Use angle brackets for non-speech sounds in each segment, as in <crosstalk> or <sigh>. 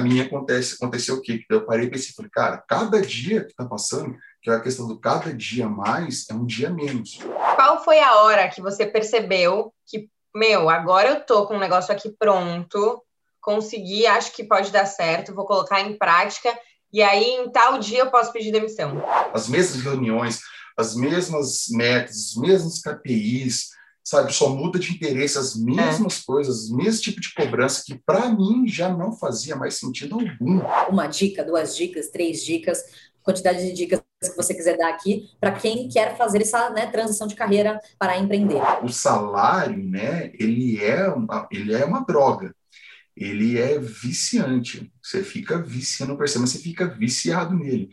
para mim acontece, aconteceu o quê? Eu parei e pensei, falei, cara, cada dia que está passando, que é a questão do cada dia mais, é um dia menos. Qual foi a hora que você percebeu que, meu, agora eu tô com um negócio aqui pronto, consegui, acho que pode dar certo, vou colocar em prática, e aí em tal dia eu posso pedir demissão? As mesmas reuniões, as mesmas metas, os mesmos KPIs, sabe? Só muda de interesse as mesmas é. coisas, o mesmo tipo de cobrança que para mim já não fazia mais sentido algum. Uma dica, duas dicas, três dicas, quantidade de dicas que você quiser dar aqui para quem quer fazer essa né, transição de carreira para empreender. O salário, né? Ele é uma, ele é uma droga. Ele é viciante. Você fica viciando, percebe, você fica viciado nele.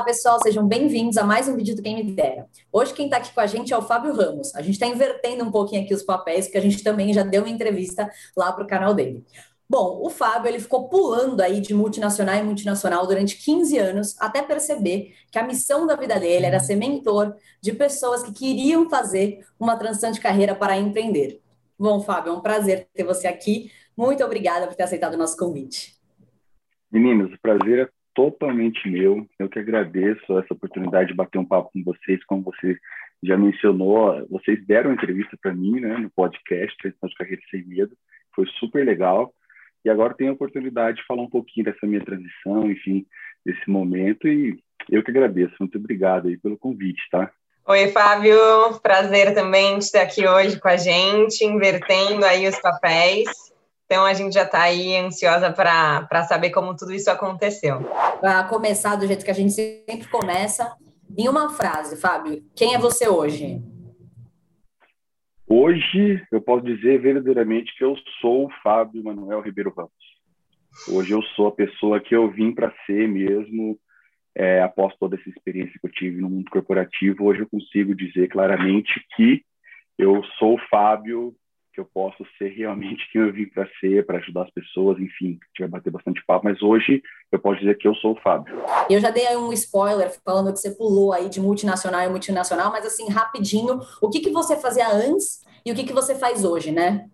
Olá, pessoal, sejam bem-vindos a mais um vídeo do Quem Me Dera. Hoje quem está aqui com a gente é o Fábio Ramos. A gente está invertendo um pouquinho aqui os papéis, porque a gente também já deu uma entrevista lá para o canal dele. Bom, o Fábio ele ficou pulando aí de multinacional em multinacional durante 15 anos, até perceber que a missão da vida dele era ser mentor de pessoas que queriam fazer uma transição de carreira para empreender. Bom, Fábio, é um prazer ter você aqui. Muito obrigada por ter aceitado o nosso convite. Meninos, o prazer é totalmente meu. Eu que agradeço essa oportunidade de bater um papo com vocês, como você já mencionou, vocês deram entrevista para mim, né, no podcast Transição de Carreira Sem Medo, foi super legal. E agora tenho a oportunidade de falar um pouquinho dessa minha transição, enfim, desse momento e eu que agradeço. Muito obrigado aí pelo convite, tá? Oi, Fábio. Prazer também estar aqui hoje com a gente, invertendo aí os papéis. Então a gente já está aí ansiosa para saber como tudo isso aconteceu. Para começar do jeito que a gente sempre começa, em uma frase, Fábio, quem é você hoje? Hoje eu posso dizer verdadeiramente que eu sou o Fábio Manuel Ribeiro Ramos. Hoje eu sou a pessoa que eu vim para ser mesmo, é, após toda essa experiência que eu tive no mundo corporativo. Hoje eu consigo dizer claramente que eu sou o Fábio que eu posso ser realmente <laughs> quem eu vim para ser, para ajudar as pessoas, enfim, a gente vai bater bastante papo, mas hoje eu posso dizer que eu sou o Fábio. Eu já dei aí um spoiler falando que você pulou aí de multinacional em multinacional, mas assim, rapidinho, o que, que você fazia antes e o que, que você faz hoje, né?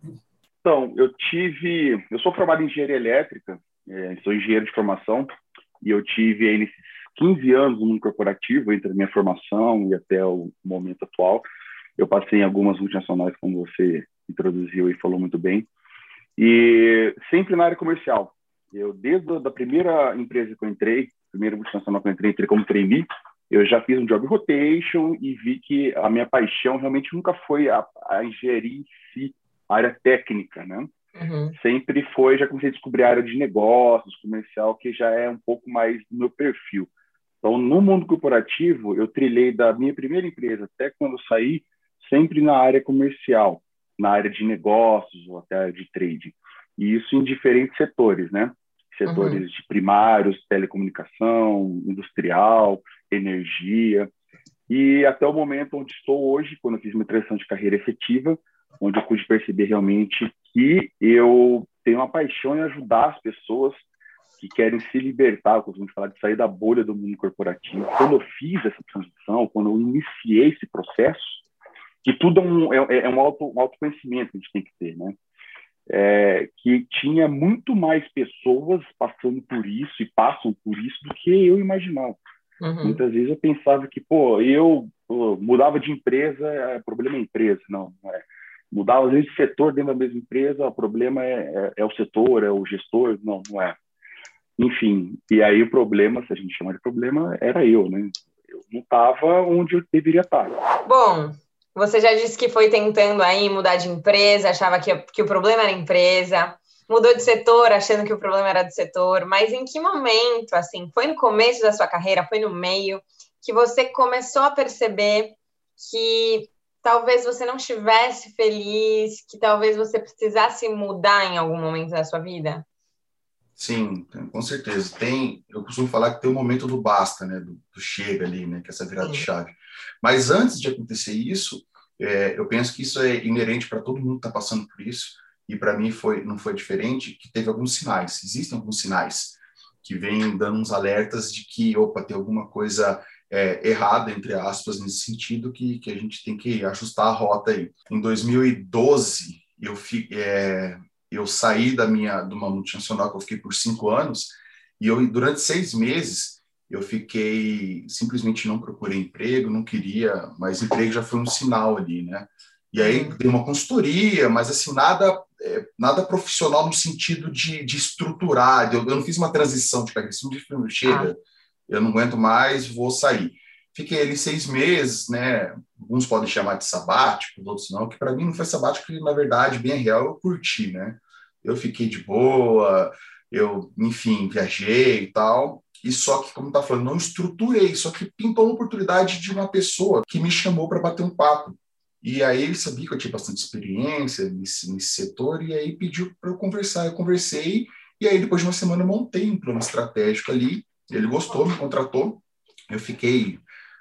Então, eu tive, eu sou formado em engenharia elétrica, é, sou engenheiro de formação, e eu tive aí nesses 15 anos no mundo corporativo, entre a minha formação e até o momento atual, eu passei em algumas multinacionais, como você introduziu e falou muito bem. E sempre na área comercial. Eu, desde a da primeira empresa que eu entrei, primeira multinacional que eu entrei, entrei como trainee, eu já fiz um job rotation e vi que a minha paixão realmente nunca foi a, a engenharia em si, a área técnica, né? Uhum. Sempre foi, já comecei a descobrir a área de negócios, comercial, que já é um pouco mais do meu perfil. Então, no mundo corporativo, eu trilhei da minha primeira empresa até quando saí, sempre na área comercial na área de negócios ou até de trading. E isso em diferentes setores, né? Setores uhum. de primários, telecomunicação, industrial, energia. E até o momento onde estou hoje, quando eu fiz minha transição de carreira efetiva, onde eu pude perceber realmente que eu tenho uma paixão em ajudar as pessoas que querem se libertar, como falar de sair da bolha do mundo corporativo. Quando eu fiz essa transição, quando eu iniciei esse processo, que tudo é um, é, é um, auto, um autoconhecimento que a gente tem que ter, né? É, que tinha muito mais pessoas passando por isso e passam por isso do que eu imaginava. Uhum. Muitas vezes eu pensava que, pô, eu pô, mudava de empresa, é, problema é empresa. Não, não é. Mudava, às vezes, de setor dentro da mesma empresa, o problema é, é, é, o setor, é o gestor. Não, não é. Enfim, e aí o problema, se a gente chama de problema, era eu, né? Eu não estava onde eu deveria estar. Bom, você já disse que foi tentando aí mudar de empresa, achava que, que o problema era a empresa, mudou de setor achando que o problema era do setor, mas em que momento, assim, foi no começo da sua carreira, foi no meio, que você começou a perceber que talvez você não estivesse feliz, que talvez você precisasse mudar em algum momento da sua vida? Sim, com certeza. Tem, eu costumo falar que tem o um momento do basta, né, do, do, chega ali, né, que é essa virada Sim. de chave. Mas antes de acontecer isso, É, eu penso que isso é inerente para todo mundo que está passando por isso, e para mim foi não foi diferente, que teve alguns sinais, existem alguns sinais que vêm dando uns alertas de que, opa, tem alguma coisa é, errada, entre aspas, nesse sentido, que, que a gente tem que ajustar a rota aí. Em 2012, eu, fi, é, eu saí da minha, de uma multinacional que eu fiquei por cinco anos, e eu, durante seis meses, eu fiquei, simplesmente não procurei emprego, não queria, mas emprego já foi um sinal ali, né? E aí uhum. dei uma consultoria, mas assim, nada é, nada profissional no sentido de, de estruturar. Eu, eu não fiz uma transição de pegar esse filme, chega, ah. eu não aguento mais, vou sair. Fiquei ali seis meses, né? Alguns podem chamar de sabático, outros não, que para mim não foi sabático, porque na verdade, bem real, eu curti, né? Eu fiquei de boa, eu, enfim, viajei e tal. E só que, como tá falando, não estruturei, só que pintou uma oportunidade de uma pessoa que me chamou para bater um papo. E aí ele sabia que eu tinha bastante experiência nesse, nesse setor, e aí pediu para eu conversar. Eu conversei, e aí depois de uma semana eu montei um plano estratégico ali. Ele gostou, me contratou. Eu fiquei,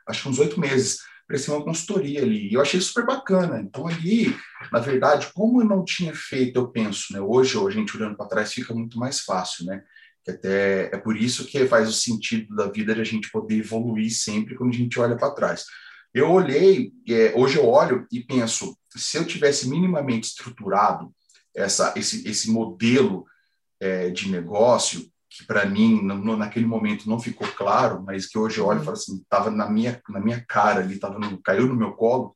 acho que uns oito meses, prestei uma consultoria ali. E eu achei super bacana. Então ali, na verdade, como eu não tinha feito, eu penso, né? Hoje, a gente olhando para trás, fica muito mais fácil, né? Que até é por isso que faz o sentido da vida de a gente poder evoluir sempre quando a gente olha para trás. Eu olhei, é, hoje eu olho e penso, se eu tivesse minimamente estruturado essa, esse, esse modelo é, de negócio, que para mim, no, naquele momento, não ficou claro, mas que hoje eu olho e falo assim, estava na minha, na minha cara ali, tava no, caiu no meu colo,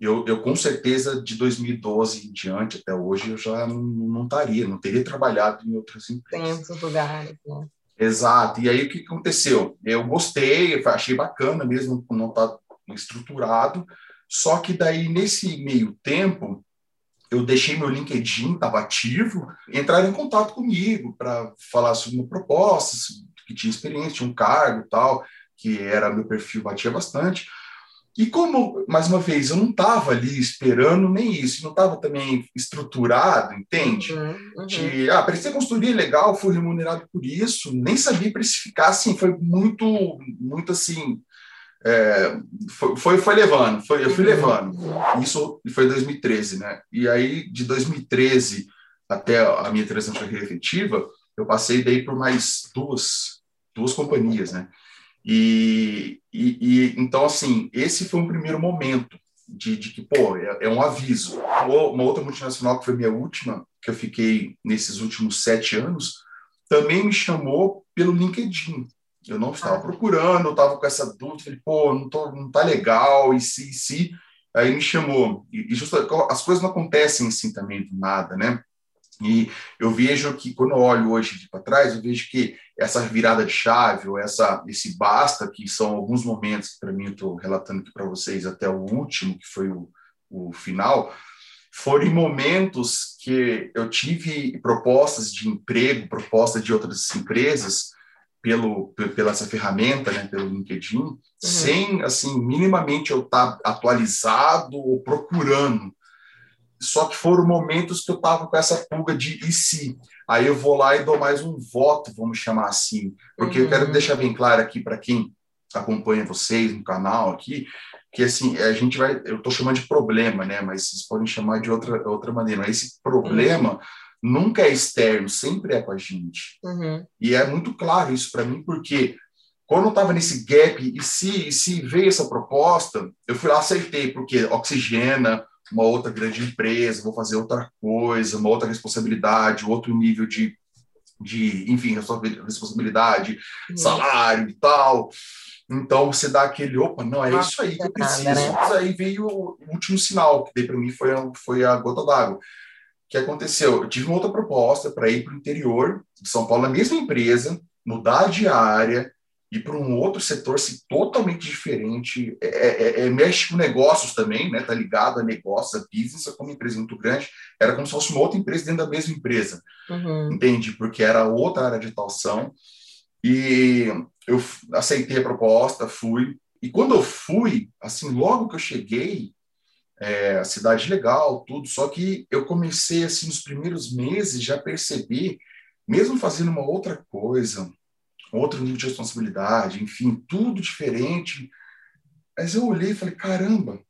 eu, eu com certeza de 2012 em diante até hoje eu já não, não estaria, não teria trabalhado em outras empresas. Tem outros lugares, né? Exato. E aí o que aconteceu? Eu gostei, achei bacana mesmo não estar estruturado. Só que daí, nesse meio tempo, eu deixei meu LinkedIn, estava ativo, entraram em contato comigo para falar sobre uma proposta, que tinha experiência, tinha um cargo tal, que era meu perfil, batia bastante. E como, mais uma vez, eu não estava ali esperando nem isso, não estava também estruturado, entende? Uhum, uhum. De, ah, prestei consultoria legal, fui remunerado por isso, nem sabia precificar, assim, foi muito, muito assim, é, foi, foi, foi, levando, foi, eu fui uhum. levando. Isso foi 2013, né? E aí, de 2013 até a minha transição efetiva, eu passei daí por mais duas, duas companhias, né? E, e, e, então, assim, esse foi um primeiro momento de, de que, pô, é, é, um aviso. Uma outra multinacional, que foi minha última, que eu fiquei nesses últimos sete anos, também me chamou pelo LinkedIn. Eu não estava ah. procurando, eu estava com essa dúvida, falei, pô, não, tô, não tá legal, e se, e se. Aí me chamou. E, e justo, as coisas não acontecem assim também do nada, né? E eu vejo que, quando eu olho hoje para trás, eu vejo que essa virada de chave, ou essa, esse basta, que são alguns momentos que, para mim, estou relatando aqui para vocês, até o último, que foi o, o final, foram momentos que eu tive propostas de emprego, propostas de outras empresas, pelo, pela essa ferramenta, né, pelo LinkedIn, uhum. sem, assim, minimamente eu estar tá atualizado ou procurando. Só que foram momentos que eu estava com essa pulga de e se? Aí eu vou lá e dou mais um voto, vamos chamar assim. Porque uhum. eu quero uhum. deixar bem claro aqui para quem acompanha vocês no canal aqui, que assim, a gente vai, eu estou chamando de problema, né, mas vocês podem chamar de outra, outra maneira. Mas esse problema... Uhum nunca é externo, sempre é com a gente. Uhum. E é muito claro isso para mim, porque quando eu estava nesse gap, e se, se veio essa proposta, eu fui lá, aceitei, porque oxigena, uma outra grande empresa, vou fazer outra coisa, uma outra responsabilidade, outro nível de, de enfim, responsabilidade, uhum. salário e tal. Então você dá aquele, opa, não, é Nossa, isso aí que eu preciso. Né? Mas aí veio o último sinal, que daí para mim foi, foi a gota d'água que aconteceu? Eu tive uma outra proposta para ir para o interior de São Paulo, na mesma empresa, mudar de área, ir para um outro setor assim, totalmente diferente. É, é, é, é, mexe com negócios também, né? Tá ligado a negócios, a business, como empresa muito grande. Era como se fosse uma outra empresa dentro da mesma empresa. Uhum. Entende? Porque era outra área de atuação. E eu aceitei a proposta, fui. E quando eu fui, assim, logo que eu cheguei, é, a cidade legal, tudo. Só que eu comecei, assim, nos primeiros meses, já percebi, mesmo fazendo uma outra coisa, outro nível de responsabilidade, enfim, tudo diferente. Mas eu olhei e falei, caramba,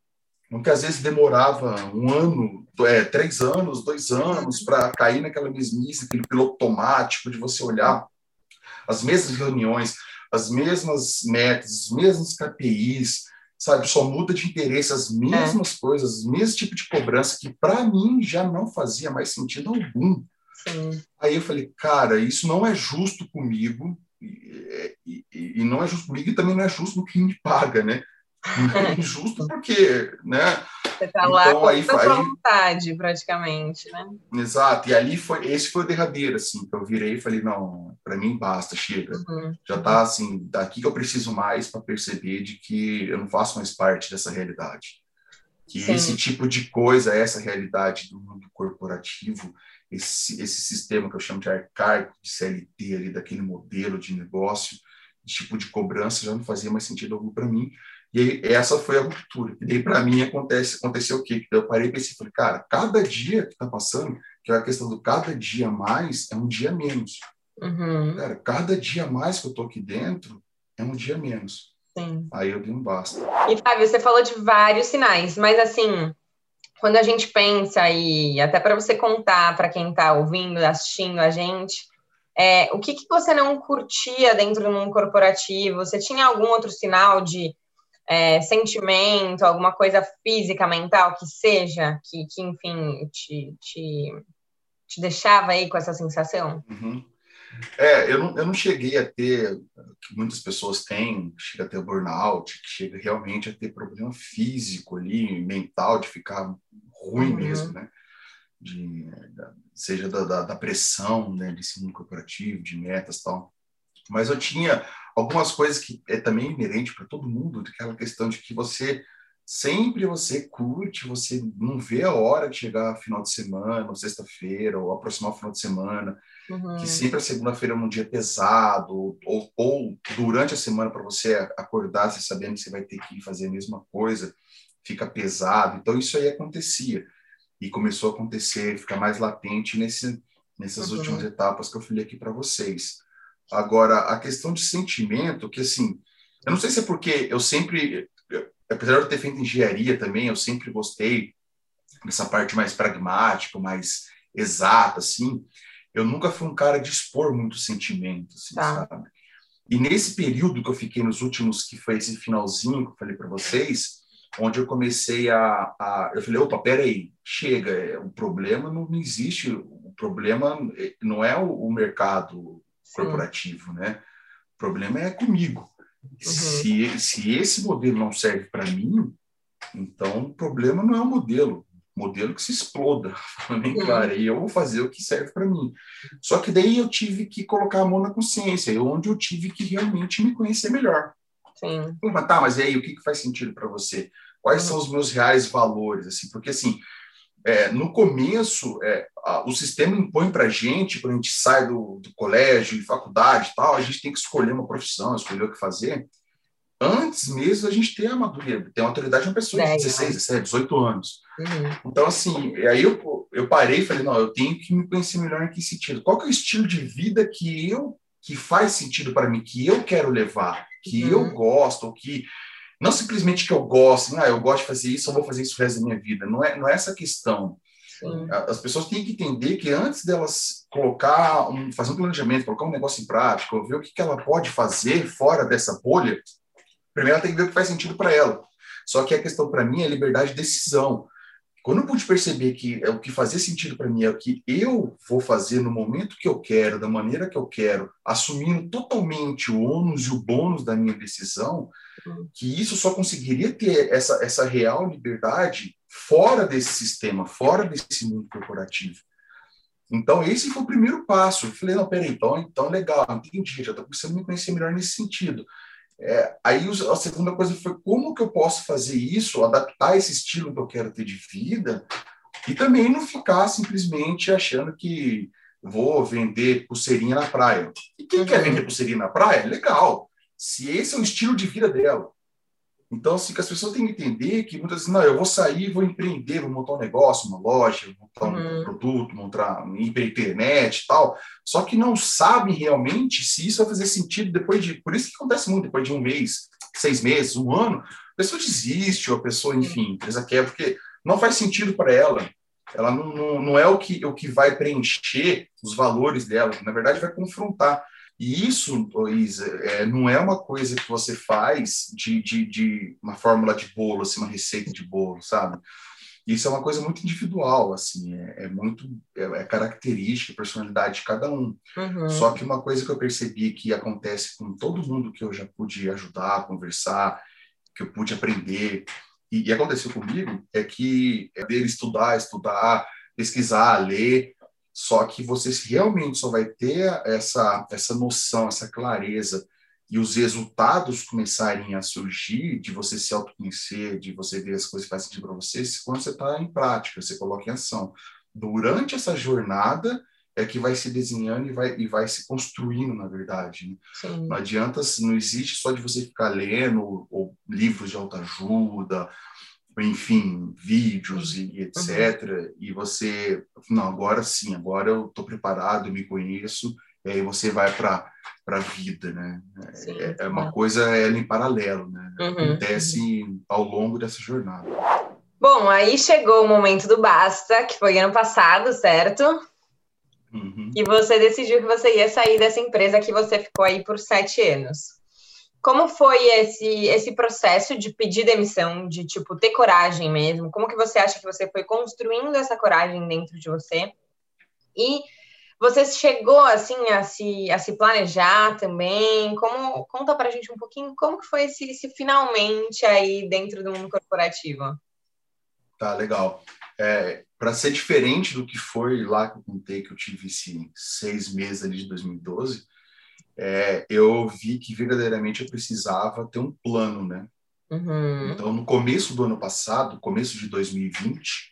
que às vezes demorava um ano, é, três anos, dois anos para cair naquela mesmice, aquele piloto automático de você olhar as mesmas reuniões, as mesmas metas, os mesmos KPIs, sabe? Só muda de interesse as mesmas é. coisas, o mesmo tipo de cobrança que para mim já não fazia mais sentido algum. Sim. Aí eu falei, cara, isso não é justo comigo e, e, e, não é justo comigo e também não é justo quem me paga, né? Não é <laughs> injusto porque, né? Você está lá então, com aí, a aí, vontade, praticamente, né? Exato. E ali foi, esse foi o derradeiro, assim, que eu virei e falei, não, para mim basta, chega. Uhum. Já tá assim, daqui que eu preciso mais para perceber de que eu não faço mais parte dessa realidade. Que Sim. esse tipo de coisa, essa realidade do mundo corporativo, esse, esse sistema que eu chamo de arcaico, de CLT ali, daquele modelo de negócio, tipo de cobrança, já não fazia mais sentido algum para mim. E aí, essa foi a ruptura. E daí, para mim, acontece, aconteceu o quê? Eu parei e pensei, falei, cara, cada dia que está passando, que é a questão do cada dia mais, é um dia menos. Uhum. Cara, cada dia mais que eu tô aqui dentro, é um dia menos. Sim. Aí eu dei um basta. E, Fábio, você falou de vários sinais, mas assim, quando a gente pensa, e até para você contar para quem está ouvindo, assistindo a gente, é, o que, que você não curtia dentro de um corporativo? Você tinha algum outro sinal de é, sentimento, alguma coisa física, mental que seja, que, que enfim, te, te, te deixava aí com essa sensação? Uhum. É, eu não, eu não cheguei a ter, que muitas pessoas têm, chega a ter burnout, que chega realmente a ter problema físico ali, mental, de ficar ruim uhum. mesmo, né? De, seja da, da, da pressão, né, de ensino corporativo, de metas tal. Mas eu tinha algumas coisas que é também inerente para todo mundo, aquela questão de que você sempre você curte, você não vê a hora de chegar final de semana, ou sexta-feira, ou aproximar o final de semana, uhum. que sempre a segunda-feira é um dia pesado, ou, ou durante a semana para você acordar, você sabendo que você vai ter que fazer a mesma coisa, fica pesado. Então isso aí acontecia e começou a acontecer, ficar mais latente nesse, nessas uhum. últimas etapas que eu falei aqui para vocês. Agora, a questão de sentimento, que assim, eu não sei se é porque eu sempre, apesar de eu ter feito engenharia também, eu sempre gostei dessa parte mais pragmática, mais exata, assim. Eu nunca fui um cara de expor muito sentimento, assim, tá. sabe? E nesse período que eu fiquei nos últimos, que foi esse finalzinho que eu falei para vocês, onde eu comecei a, a, eu falei, opa, peraí, chega, é, o problema não existe, o problema é, não é o, o mercado corporativo, né? O problema é comigo. Uhum. Se, se esse modelo não serve para mim, então o problema não é o modelo, modelo que se exploda, bem claro, e eu vou fazer o que serve para mim. Só que daí eu tive que colocar a mão na consciência, onde eu tive que realmente me conhecer melhor. Sim. Mas tá, mas e aí, o que, que faz sentido para você? Quais uhum. são os meus reais valores? Assim, porque assim, é, no começo, é, a, o sistema impõe para a gente, quando a gente sai do, do colégio, faculdade tal, a gente tem que escolher uma profissão, escolher o que fazer. Antes mesmo, a gente tem a maduridade, tem a autoridade de uma pessoa de 16, 17, 18 anos. Uhum. Então, assim, aí eu, eu parei e falei, não, eu tenho que me conhecer melhor em que sentido. Qual que é o estilo de vida que eu, que faz sentido para mim, que eu quero levar, que uhum. eu gosto, que não simplesmente que eu gosto, ah, eu gosto de fazer isso, eu vou fazer isso o resto da minha vida. Não é, não é essa a questão. Sim. As pessoas têm que entender que antes delas colocar, um, fazer um planejamento, colocar um negócio em prática, ver o que, que ela pode fazer fora dessa bolha, primeiro ela tem que ver o que faz sentido para ela. Só que a questão para mim é liberdade de decisão. Quando eu pude perceber que é o que fazia sentido para mim é o que eu vou fazer no momento que eu quero, da maneira que eu quero, assumindo totalmente o ônus e o bônus da minha decisão, que isso só conseguiria ter essa, essa real liberdade fora desse sistema, fora desse mundo corporativo. Então, esse foi o primeiro passo. Eu falei, não, peraí, então, então legal, entendi, já estou começando a me conhecer melhor nesse sentido. É, aí a segunda coisa foi como que eu posso fazer isso, adaptar esse estilo que eu quero ter de vida e também não ficar simplesmente achando que vou vender pulseirinha na praia. E quem uhum. quer vender pulseirinha na praia? Legal se esse é o estilo de vida dela. Então, assim, que as pessoas têm que entender que muitas vezes, não, eu vou sair, vou empreender, vou montar um negócio, uma loja, montar um uhum. produto, montar um internet e tal, só que não sabem realmente se isso vai fazer sentido depois de. Por isso que acontece muito, depois de um mês, seis meses, um ano, a pessoa desiste, ou a pessoa, enfim, a empresa quer, porque não faz sentido para ela. Ela não, não, não é o que, o que vai preencher os valores dela, na verdade, vai confrontar. E isso, Isa, é, não é uma coisa que você faz de, de, de, uma fórmula de bolo, assim, uma receita de bolo, sabe? Isso é uma coisa muito individual, assim, é, é muito é, é, característica, personalidade de cada um. Uhum. Só que uma coisa que eu percebi que acontece com todo mundo que eu já pude ajudar, conversar, que eu pude aprender, e, e aconteceu comigo, é que é dele estudar, estudar, pesquisar, ler, só que você realmente só vai ter essa, essa noção, essa clareza e os resultados começarem a surgir de você se autoconhecer, de você ver as coisas que fazem sentido para você, quando você está em prática, você coloca em ação. Durante essa jornada é que vai se desenhando e vai, e vai se construindo, na verdade. Né? Não adianta, não existe só de você ficar lendo ou, ou livros de autoajuda, enfim, vídeos e, etc. Uhum. E você, não, agora sim, agora eu estou preparado, me conheço, e aí você vai para a vida, né? Sim, é, é, uma coisa ela em paralelo, né? Uhum. Acontece ao longo dessa jornada. Bom, aí chegou o momento do basta, que foi ano passado, certo? Uhum. E você decidiu que você ia sair dessa empresa que você ficou aí por sete anos. Como foi esse, esse processo de pedir demissão, de tipo ter coragem mesmo? Como que você acha que você foi construindo essa coragem dentro de você? E você chegou assim a se, a se planejar também? Como conta para a gente um pouquinho como que foi esse, esse, finalmente aí dentro do mundo corporativo? Tá legal. É, para ser diferente do que foi lá que eu contei que eu tive esses seis meses ali de 2012, é, eu vi que verdadeiramente eu precisava ter um plano, né? Uhum. Então, no começo do ano passado, começo de 2020,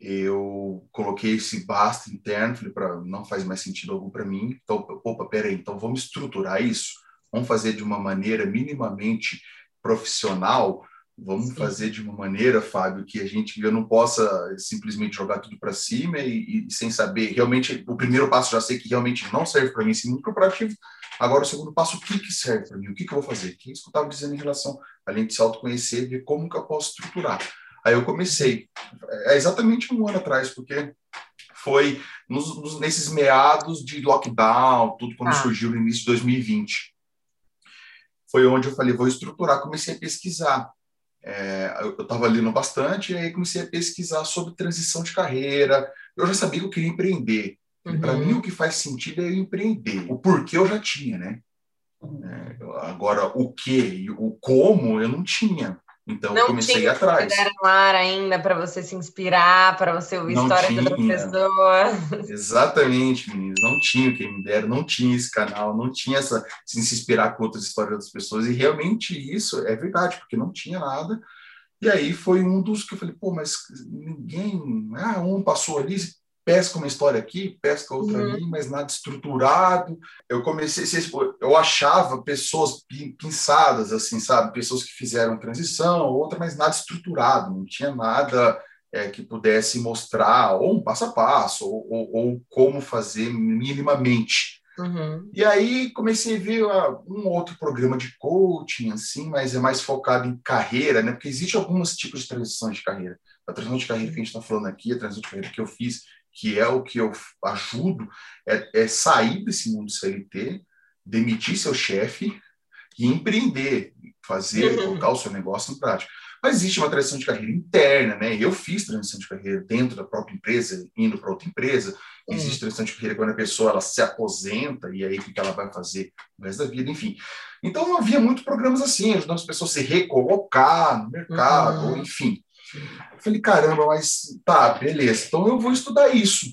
eu coloquei esse basta interno, falei para não faz mais sentido algum para mim. Então, opa, peraí, então vamos estruturar isso, vamos fazer de uma maneira minimamente profissional, vamos Sim. fazer de uma maneira, Fábio, que a gente eu não possa simplesmente jogar tudo para cima e, e, sem saber realmente o primeiro passo já sei que realmente não serve para mim esse mundo corporativo Agora, o segundo passo, o que, que serve para mim? O que, que eu vou fazer? O que, eu estava dizendo em relação, além de se autoconhecer, ver como que eu posso estruturar. Aí eu comecei, é exatamente um ano atrás, porque foi nos, nos, nesses meados de lockdown, tudo quando ah. surgiu no início de 2020. Foi onde eu falei, vou estruturar, comecei a pesquisar. É, eu estava lendo bastante, e aí comecei a pesquisar sobre transição de carreira. Eu já sabia que eu queria empreender. Uhum. Para mim, o que faz sentido é empreender. O porquê eu já tinha, né? É, agora, o que e o como eu não tinha. Então, não eu comecei tinha atrás. Não ar ainda para você se inspirar, para você ouvir não histórias tinha. outras pessoas. <laughs> Exatamente, meninas. Não tinha quem me dera, não tinha esse canal, não tinha essa se inspirar com outras histórias das pessoas. E realmente isso é verdade, porque não tinha nada. E aí foi um dos que eu falei, pô, mas ninguém. Ah, um passou ali, pesca uma história aqui, pesca outra uhum. ali, mas nada estruturado. Eu comecei, eu achava pessoas pinçadas, assim, sabe? Pessoas que fizeram transição, outra, mas nada estruturado, não tinha nada é, que pudesse mostrar ou um passo a passo, ou, ou, ou como fazer minimamente. Uhum. E aí comecei a ver uh, um outro programa de coaching, assim, mas é mais focado em carreira, né? Porque existe alguns tipos de transição de carreira. A transição de carreira que a gente está falando aqui, a transição de carreira que eu fiz, que é o que eu ajudo, é, é sair desse mundo CLT, demitir seu chefe e empreender, fazer, uhum. colocar o seu negócio em prática. Mas existe uma transição de carreira interna, né? Eu fiz transição de carreira dentro da própria empresa, indo para outra empresa. Existe transição de carreira quando a pessoa ela se aposenta e aí o que ela vai fazer o resto da vida, enfim. Então havia muitos programas assim, ajudando as pessoas a se recolocar no mercado, uhum. enfim. Eu falei, caramba, mas tá, beleza, então eu vou estudar isso.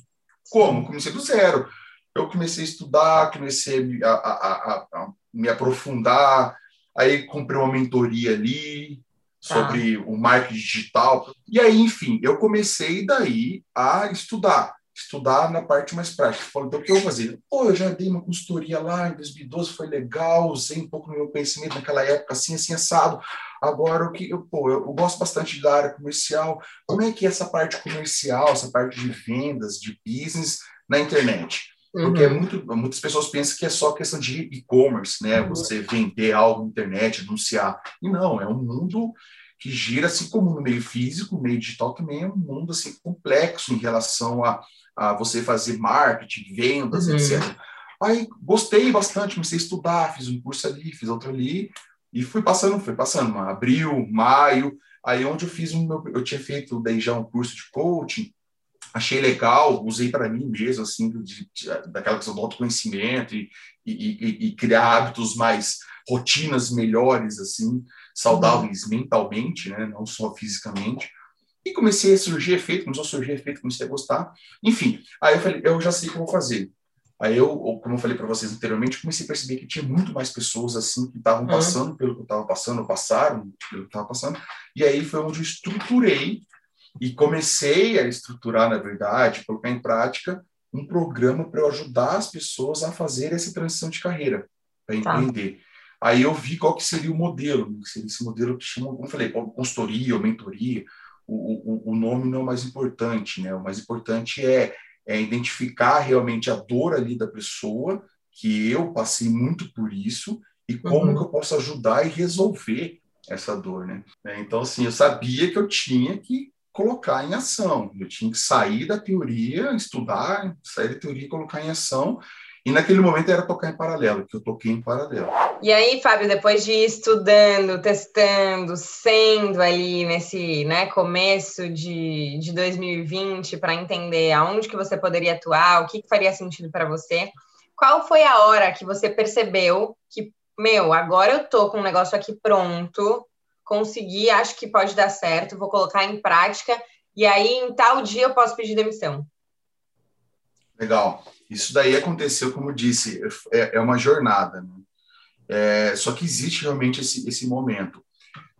Como? Comecei do zero. Eu comecei a estudar, comecei a, a, a, a me aprofundar, aí comprei uma mentoria ali sobre ah. o marketing digital. E aí, enfim, eu comecei daí a estudar estudar na parte mais prática. Falei, então o que eu vou fazer? Pô, eu já dei uma consultoria lá em 2012, foi legal, usei um pouco do meu conhecimento naquela época, assim, assim, assado. Agora, o que eu, pô, eu, gosto bastante da área comercial. Como é que é essa parte comercial, essa parte de vendas, de business na internet? Porque é uhum. muito, muitas pessoas pensam que é só questão de e-commerce, né? Uhum. Você vender algo na internet, anunciar. E não, é um mundo que gira, assim como no meio físico, no meio digital também é um mundo assim complexo em relação a, a você fazer marketing, vendas, uhum. etc. Aí gostei bastante, comecei a estudar, fiz um curso ali, fiz outro ali, e fui passando, foi passando, abril, maio, aí onde eu fiz um meu, eu tinha feito daí já um curso de coaching, achei legal, usei para mim mesmo, assim, de, de, daquela questão do autoconhecimento e, e, e, e, criar hábitos mais, rotinas melhores, assim, saudáveis uhum. mentalmente, né, não só fisicamente. E comecei a surgir efeito, começou a surgir efeito, comecei a gostar. Enfim, aí eu falei, eu já sei o que eu vou fazer. Aí eu, como eu falei para vocês anteriormente, comecei a perceber que tinha muito mais pessoas assim que estavam uhum. passando uhum. pelo que eu estava passando, passaram pelo que eu estava passando. E aí foi onde eu estruturei e comecei a estruturar, na verdade, colocar em prática um programa para eu ajudar as pessoas a fazer essa transição de carreira, para tá. empreender. Aí eu vi qual que seria o modelo, que seria esse modelo que chama, como eu falei, consultoria ou mentoria. O, o, o nome não é o mais importante, né? O mais importante é é identificar realmente a dor ali da pessoa, que eu passei muito por isso, e como uhum. que eu posso ajudar e resolver essa dor, né? É, então, assim, eu sabia que eu tinha que colocar em ação, eu tinha que sair da teoria, estudar, sair da teoria e colocar em ação, e naquele momento era tocar em paralelo, que eu toquei em paralelo. E aí, Fábio, depois de ir estudando, testando, sendo ali nesse né, começo de, de 2020 para entender aonde que você poderia atuar, o que, que faria sentido para você, qual foi a hora que você percebeu que, meu, agora eu tô com um negócio aqui pronto, consegui, acho que pode dar certo, vou colocar em prática, e aí em tal dia eu posso pedir demissão? Legal. Isso daí aconteceu, como disse, é, é uma jornada. Né? É, só que existe realmente esse, esse momento.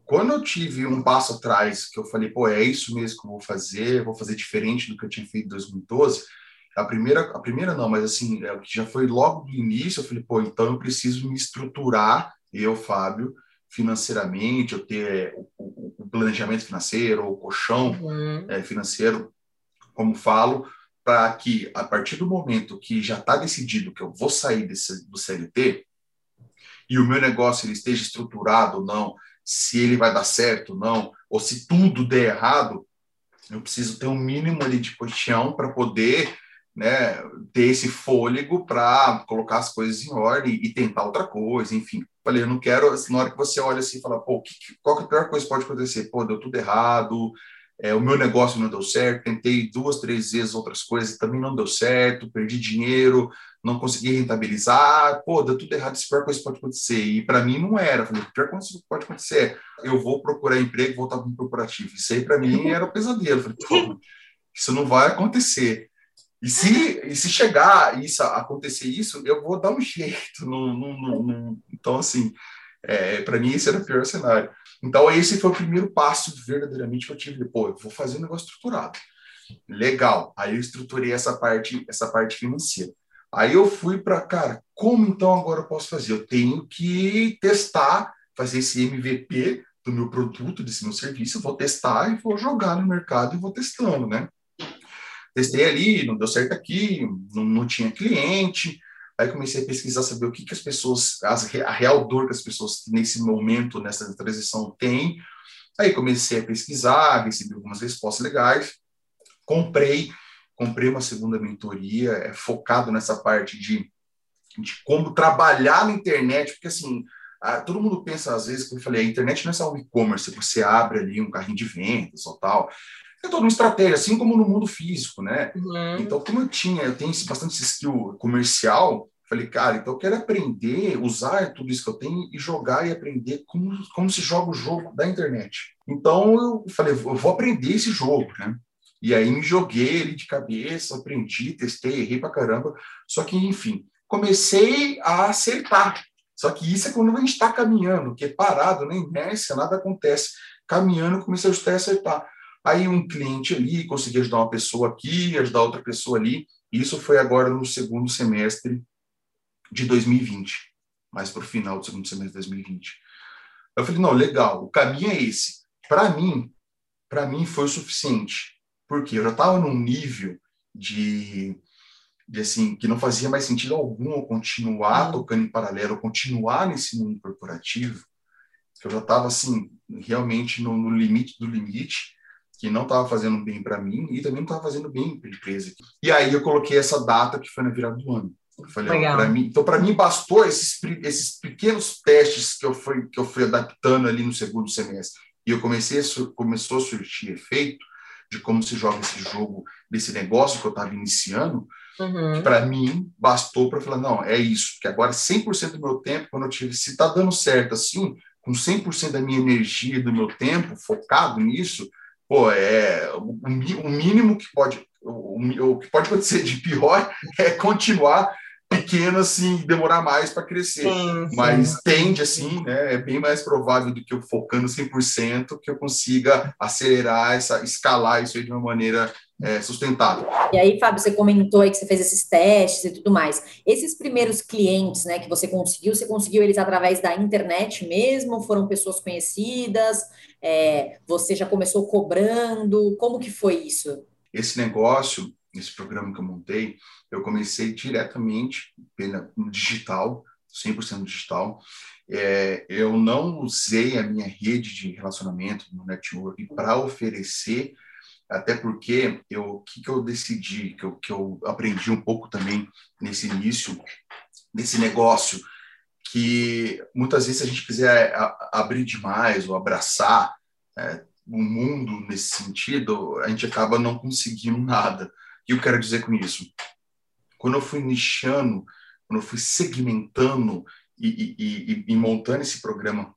Quando eu tive um passo atrás, que eu falei, pô, é isso mesmo que eu vou fazer, vou fazer diferente do que eu tinha feito em 2012, a primeira, a primeira não, mas assim, é, que já foi logo do início, eu falei, pô, então eu preciso me estruturar, eu, Fábio, financeiramente, eu ter o, o, o planejamento financeiro, o colchão uhum. é, financeiro, como falo, para que, a partir do momento que já está decidido que eu vou sair desse, do CLT, e o meu negócio ele esteja estruturado ou não, se ele vai dar certo ou não, ou se tudo der errado, eu preciso ter um mínimo ali de colchão para poder né, ter esse fôlego para colocar as coisas em ordem e tentar outra coisa, enfim. Falei, eu não quero, na hora que você olha assim e fala, pô, que, qual que é a pior coisa que pode acontecer? Pô, deu tudo errado, é, o meu negócio não deu certo, tentei duas, três vezes outras coisas, também não deu certo, perdi dinheiro, não consegui rentabilizar, pô, deu tudo errado, isso é a pior coisa que pode acontecer. E para mim não era, falei, a pior coisa que pode acontecer é eu vou procurar emprego e voltar para o corporativo. Isso aí para mim <laughs> era um pesadelo. Falei, pô, isso não vai acontecer. E se, e se chegar isso, acontecer isso, eu vou dar um jeito. No, no, no, no. Então, assim, é, para mim esse era o pior cenário. Então, esse foi o primeiro passo verdadeiramente que eu tive. Pô, eu vou fazer um negócio estruturado. Legal. Aí eu estruturei essa parte, essa parte financeira. Aí eu fui para, cara, como então agora eu posso fazer? Eu tenho que testar, fazer esse MVP do meu produto, desse meu serviço, vou testar e vou jogar no mercado e vou testando, né? Testei ali, não deu certo aqui, não, não tinha cliente, Aí comecei a pesquisar, saber o que, que as pessoas, as, a real dor que as pessoas nesse momento, nessa transição, têm. Aí comecei a pesquisar, recebi algumas respostas legais, comprei, comprei uma segunda mentoria, é, focado nessa parte de, de como trabalhar na internet, porque assim, a, todo mundo pensa às vezes, que eu falei, a internet não é só um e-commerce, você abre ali um carrinho de vendas ou tal, é toda uma estratégia, assim como no mundo físico, né? Uhum. Então, como eu tinha, eu tenho bastante skill comercial, falei, cara, então eu quero aprender, usar tudo isso que eu tenho e jogar e aprender como, como se joga o jogo da internet. Então, eu falei, eu vou aprender esse jogo, né? E aí me joguei ele de cabeça, aprendi, testei, errei pra caramba. Só que, enfim, comecei a acertar. Só que isso é quando a gente está caminhando, que é parado, na inércia, nada acontece. Caminhando, comecei a ajustar e acertar. Aí um cliente ali, consegui ajudar uma pessoa aqui, ajudar outra pessoa ali. Isso foi agora no segundo semestre de 2020, mais para o final do segundo semestre de 2020. Eu falei, não, legal, o caminho é esse. Para mim, para mim foi o suficiente. Porque eu já estava num nível de, de, assim, que não fazia mais sentido algum eu continuar uhum. tocando em paralelo, continuar nesse mundo corporativo, que eu já estava, assim, realmente no, no limite do limite, que não estava fazendo bem para mim e também não estava fazendo bem para a empresa. E aí eu coloquei essa data que foi na virada do ano. Eu falei, para mim, então para mim bastou esses, esses pequenos testes que eu fui que eu fui adaptando ali no segundo semestre e eu comecei a, começou a surtir efeito de como se joga esse jogo desse negócio que eu estava iniciando. Uhum. Para mim bastou para falar não é isso que agora 100% do meu tempo quando eu tive se está dando certo assim com 100% da minha energia do meu tempo focado nisso pô, é o, o mínimo que pode o, o, que pode acontecer de pior <laughs> é continuar pequeno assim demorar mais para crescer sim, sim. mas tende assim né é bem mais provável do que eu focando 100% que eu consiga acelerar essa escalar isso aí de uma maneira é, sustentável. E aí, Fábio, você comentou aí que você fez esses testes e tudo mais. Esses primeiros clientes, né, que você conseguiu, você conseguiu eles através da internet mesmo? Foram pessoas conhecidas? É, você já começou cobrando? Como que foi isso? Esse negócio, esse programa que eu montei, eu comecei diretamente no digital, 100% digital. É, eu não usei a minha rede de relacionamento no network para oferecer até porque eu, o que, que eu decidi, que eu, que eu aprendi um pouco também nesse início, nesse negócio, que muitas vezes se a gente quiser abrir demais ou abraçar é, o mundo nesse sentido, a gente acaba não conseguindo nada. Que eu quero dizer com isso? Quando eu fui nichando, quando eu fui segmentando e, e, e, e montando esse programa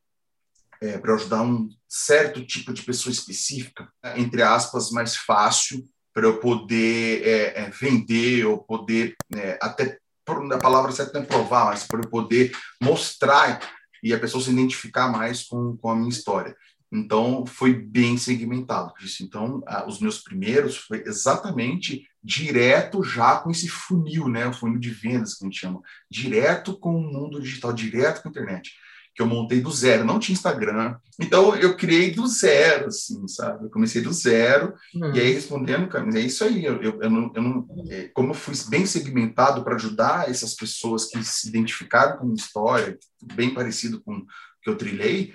é, para ajudar um certo tipo de pessoa específica, entre aspas, mais fácil para eu poder é, é, vender ou poder é, até a palavra certa é provar, mas para eu poder mostrar e a pessoa se identificar mais com, com a minha história. Então, foi bem segmentado isso. Então, os meus primeiros foi exatamente direto já com esse funil, né? O funil de vendas que a gente chama. Direto com o mundo digital, direto com a internet que eu montei do zero, não tinha Instagram. <laughs> Então eu criei do zero, assim, sabe? Eu comecei do zero uhum. e aí respondendo, cara, é isso aí. Eu, eu, eu não, eu não é, como eu fui bem segmentado para ajudar essas pessoas que se identificaram com uma história bem parecido com o que eu trilhei,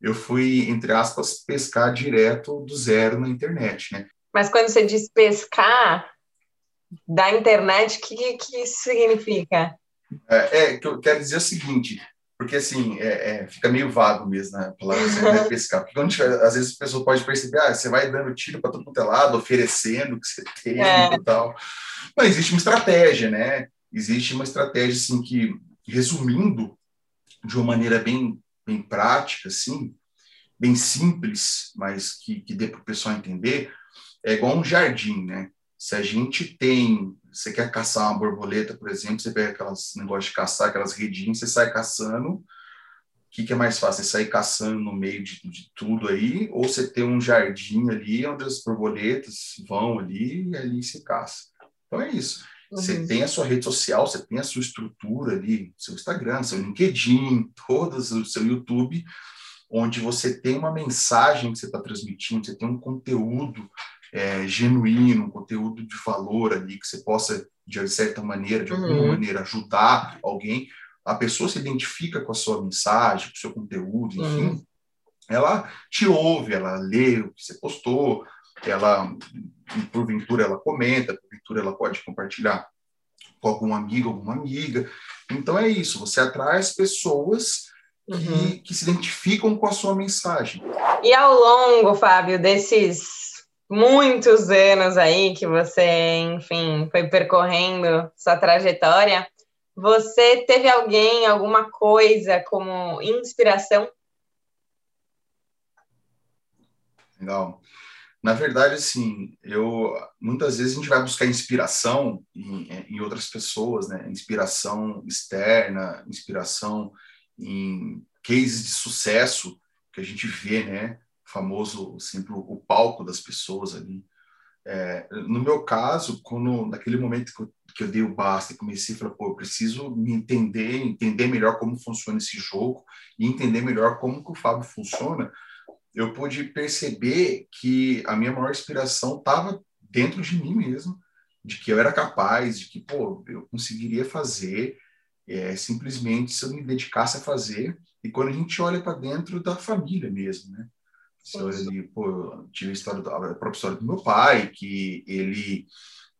eu fui entre aspas pescar direto do zero na internet, né? Mas quando você diz pescar da internet, o que, que isso significa? É, é, que eu quero dizer o seguinte: porque assim, é, é, fica meio vago mesmo né, a palavra né, <laughs> pescar. Porque quando tiver, às vezes a pessoa pode perceber, ah, você vai dando tiro para todo quanto é lado, oferecendo o que você tem é. e tal. Mas existe uma estratégia, né? Existe uma estratégia, assim, que, resumindo de uma maneira bem, bem prática, assim, bem simples, mas que, que dê para o pessoal entender, é igual um jardim, né? Se a gente tem você quer caçar uma borboleta, por exemplo, você pega aquelas negócios de caçar, aquelas redinhas, você sai caçando. O que, que é mais fácil? Você sair caçando no meio de, de tudo aí, ou você ter um jardim ali onde as borboletas vão ali e ali você caça. Então é isso. Uhum. Você tem a sua rede social, você tem a sua estrutura ali, seu Instagram, seu LinkedIn, todas o seu YouTube, onde você tem uma mensagem que você está transmitindo, você tem um conteúdo é, genuíno, um conteúdo de valor ali, que você possa, de certa maneira, de alguma uhum. maneira, ajudar alguém, a pessoa se identifica com a sua mensagem, com o seu conteúdo, enfim, uhum. ela te ouve, ela lê o que você postou, ela, porventura, ela comenta, porventura, ela pode compartilhar com algum amigo, alguma amiga. Então é isso, você atrai as pessoas que, uhum. que se identificam com a sua mensagem. E ao longo, Fábio, desses muitos anos aí que você, enfim, foi percorrendo sua trajetória, você teve alguém, alguma coisa como inspiração? Legal. Na verdade, assim, eu muitas vezes a gente vai buscar inspiração em, em outras pessoas, né? Inspiração externa, inspiração em cases de sucesso que a gente vê, né? Famoso sempre o palco das pessoas ali. É, no meu caso, quando naquele momento que eu, que eu dei o basta e comecei a falar, pô, eu preciso me entender, entender melhor como funciona esse jogo e entender melhor como que o Fábio funciona, eu pude perceber que a minha maior inspiração estava dentro de mim mesmo, de que eu era capaz, de que, pô, eu conseguiria fazer é, simplesmente se eu me dedicasse a fazer. E quando a gente olha para dentro da família mesmo, né? Se eu, ali, pô, tive a, história, a própria história do meu pai, que ele,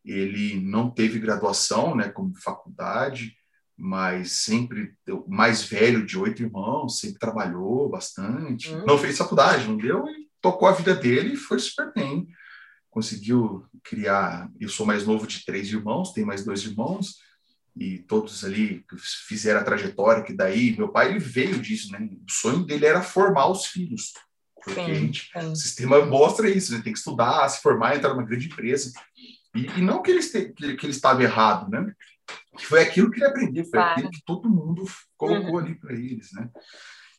ele não teve graduação, né, como faculdade, mas sempre o mais velho de oito irmãos, sempre trabalhou bastante. Hum. Não fez faculdade, não deu, e tocou a vida dele e foi super bem. Conseguiu criar. Eu sou mais novo de três irmãos, tem mais dois irmãos, e todos ali fizeram a trajetória que daí meu pai ele veio disso, né? O sonho dele era formar os filhos. Porque sim, gente, sim. o sistema mostra isso, né? tem que estudar, se formar, entrar numa grande empresa. E, e não que ele, este, que, que ele estava errado, né? Que foi aquilo que ele aprendeu, foi claro. aquilo que todo mundo colocou uhum. ali para eles, né?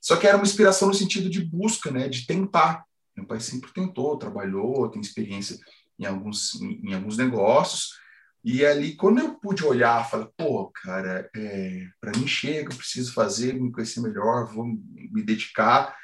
Só que era uma inspiração no sentido de busca, né? De tentar. Meu pai sempre tentou, trabalhou, tem experiência em alguns, em, em alguns negócios. E ali, quando eu pude olhar, falei, pô, cara, é, para mim chega, eu preciso fazer, me conhecer melhor, vou me dedicar.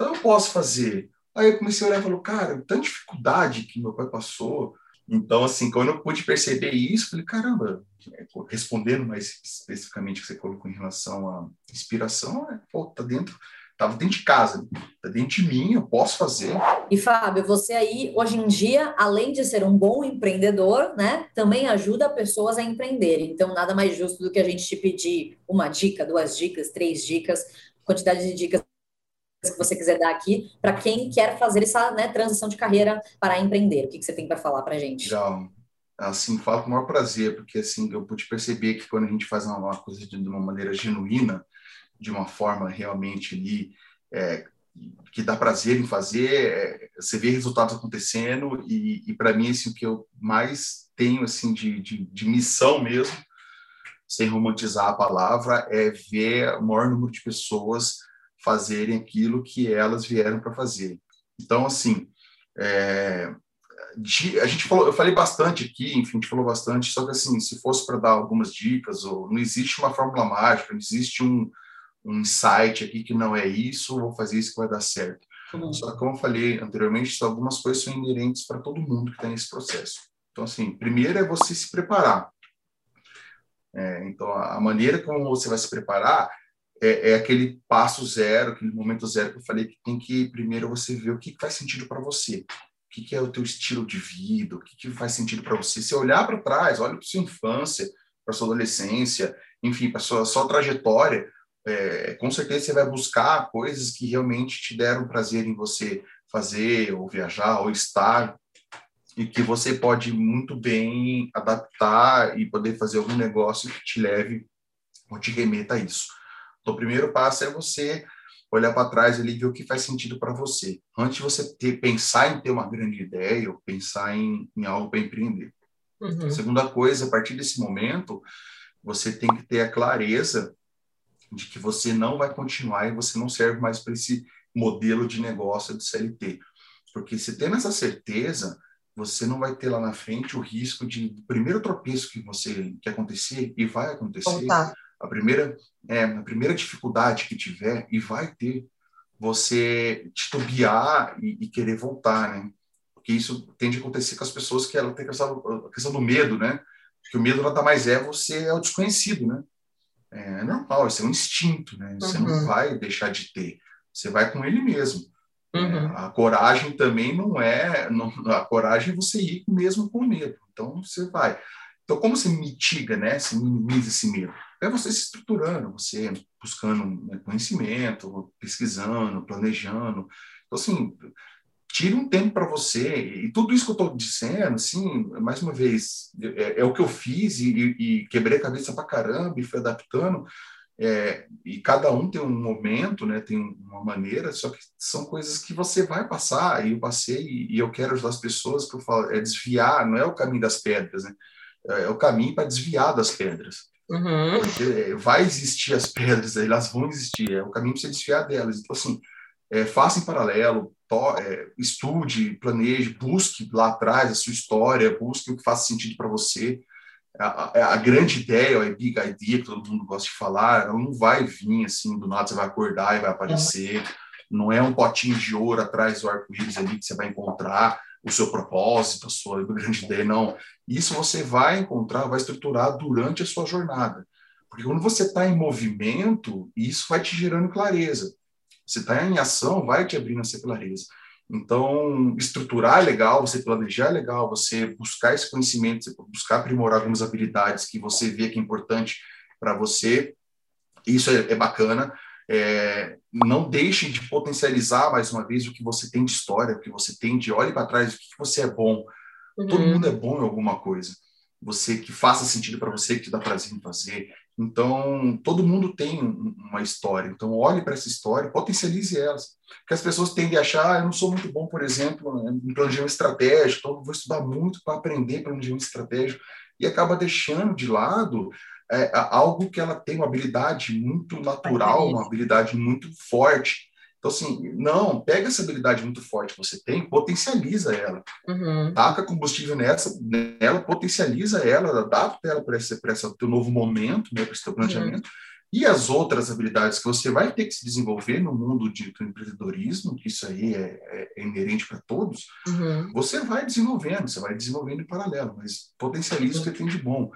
Então eu posso fazer. Aí eu comecei a olhar e falei, cara, tanta dificuldade que meu pai passou. Então, assim, quando eu pude perceber isso, falei, caramba, é, respondendo mais especificamente que você colocou em relação à inspiração, é, pô, tá dentro, tava dentro de casa, tá dentro de mim, eu posso fazer. E Fábio, você aí, hoje em dia, além de ser um bom empreendedor, né, também ajuda pessoas a empreenderem. Então, nada mais justo do que a gente te pedir uma dica, duas dicas, três dicas, quantidade de dicas que você quiser dar aqui para quem quer fazer essa né, transição de carreira para empreender. O que, que você tem para falar para a gente? Legal. Assim, falo com o maior prazer, porque assim, eu pude perceber que quando a gente faz uma, coisa de, uma maneira genuína, de uma forma realmente ali, é, que dá prazer em fazer, é, você vê resultados acontecendo e, e para mim, assim, o que eu mais tenho, assim, de, de, de missão mesmo, sem romantizar a palavra, é ver o maior número de pessoas fazerem aquilo que elas vieram para fazer. Então, assim, é, de, a gente falou, eu falei bastante aqui, enfim, a gente falou bastante, só que assim, se fosse para dar algumas dicas, ou não existe uma fórmula mágica, não existe um, um insight aqui que não é isso, vou fazer isso que vai dar certo. Uhum. Só que, como eu falei anteriormente, algumas coisas são inerentes para todo mundo que está nesse processo. Então, assim, primeiro é você se preparar. É, então, a maneira como você vai se preparar é, é, aquele passo zero, aquele momento zero que eu falei que tem que primeiro você ver o que, faz sentido para você, o que, que, é o teu estilo de vida, o que, que faz sentido para você. Se olhar para trás, olha para sua infância, para sua adolescência, enfim, para sua sua trajetória, é, com certeza você vai buscar coisas que realmente te deram prazer em você fazer, ou viajar, ou estar, e que você pode muito bem adaptar e poder fazer algum negócio que te leve ou te remeta a isso. Então, o primeiro passo é você olhar para trás e ver o que faz sentido para você. Antes de você ter, pensar em ter uma grande ideia ou pensar em, em algo para empreender. Uhum. A segunda coisa, a partir desse momento, você tem que ter a clareza de que você não vai continuar e você não serve mais para esse modelo de negócio de CLT. Porque se tendo essa certeza, você não vai ter lá na frente o risco de primeiro tropeço que você que acontecer e vai acontecer, Voltar a primeira, é, a primeira dificuldade que tiver, e vai ter, você titubear e, e querer voltar, né? Porque isso tende a acontecer com as pessoas que ela tem a questão, do medo, né? Porque o medo nada mais é você é o desconhecido, né? É normal, isso é um instinto, né? Você uhum. não vai deixar de ter, você vai com ele mesmo. É, uhum. É, a coragem também não é, não, a coragem é você ir mesmo com medo. Então você vai. Então como você mitiga, né? Você minimiza esse medo? É você se estruturando, você buscando né, conhecimento, pesquisando, planejando. Então, assim, tire um tempo para você. E tudo isso que eu estou dizendo, assim, mais uma vez, é, é o que eu fiz e, e, quebrei a cabeça para caramba e fui adaptando. É, e cada um tem um momento, né, tem uma maneira, só que são coisas que você vai passar, e eu passei, e, e eu quero ajudar as pessoas, que eu falo, é desviar, não é o caminho das pedras, né, é, é o caminho para desviar das pedras. Uhum. Porque vai existir as pedras, <laughs> elas vão existir, é o caminho para você desfiar delas. Então, assim, é, faça em paralelo, to, é, estude, planeje, busque lá atrás a sua história, busque o que faz sentido para você. A, a, a, grande ideia, a big idea que todo mundo gosta de falar, ela não vai vir assim do nada, você vai acordar e vai aparecer. Não é um potinho de ouro atrás do arco-íris ali que você vai encontrar o seu propósito, a sua grande ideia, não. Isso você vai encontrar, vai estruturar durante a sua jornada. Porque quando você está em movimento, isso vai te gerando clareza. Você está em ação, vai te abrindo essa clareza. Então, estruturar é legal, você planejar é legal, você buscar esse conhecimento, você buscar aprimorar algumas habilidades que você vê que é importante para você, isso é, é bacana. É, não deixe de potencializar mais uma vez o que você tem de história, o que você tem de olhe para trás, o que você é bom. Uhum. Todo mundo é bom em alguma coisa. Você que faça sentido para você, que te dá prazer em fazer. Então, todo mundo tem uma história. Então, olhe para essa história, potencialize elas. Porque as pessoas tendem a achar, ah, eu não sou muito bom, por exemplo, em planejamento estratégico, então vou estudar muito para aprender planejamento estratégico. E acaba deixando de lado é, algo que ela tem uma habilidade muito natural, uma habilidade muito forte. Então, assim, não, pega essa habilidade muito forte que você tem, potencializa ela. Uhum. Taca combustível nessa, nela, potencializa ela, adapta ela para esse, esse teu novo momento, né, para esse teu planejamento. Uhum. E as outras habilidades que você vai ter que se desenvolver no mundo de, do empreendedorismo, que isso aí é, é, é inerente para todos, uhum. você vai desenvolvendo, você vai desenvolvendo em paralelo, mas potencializa o que tem de bom.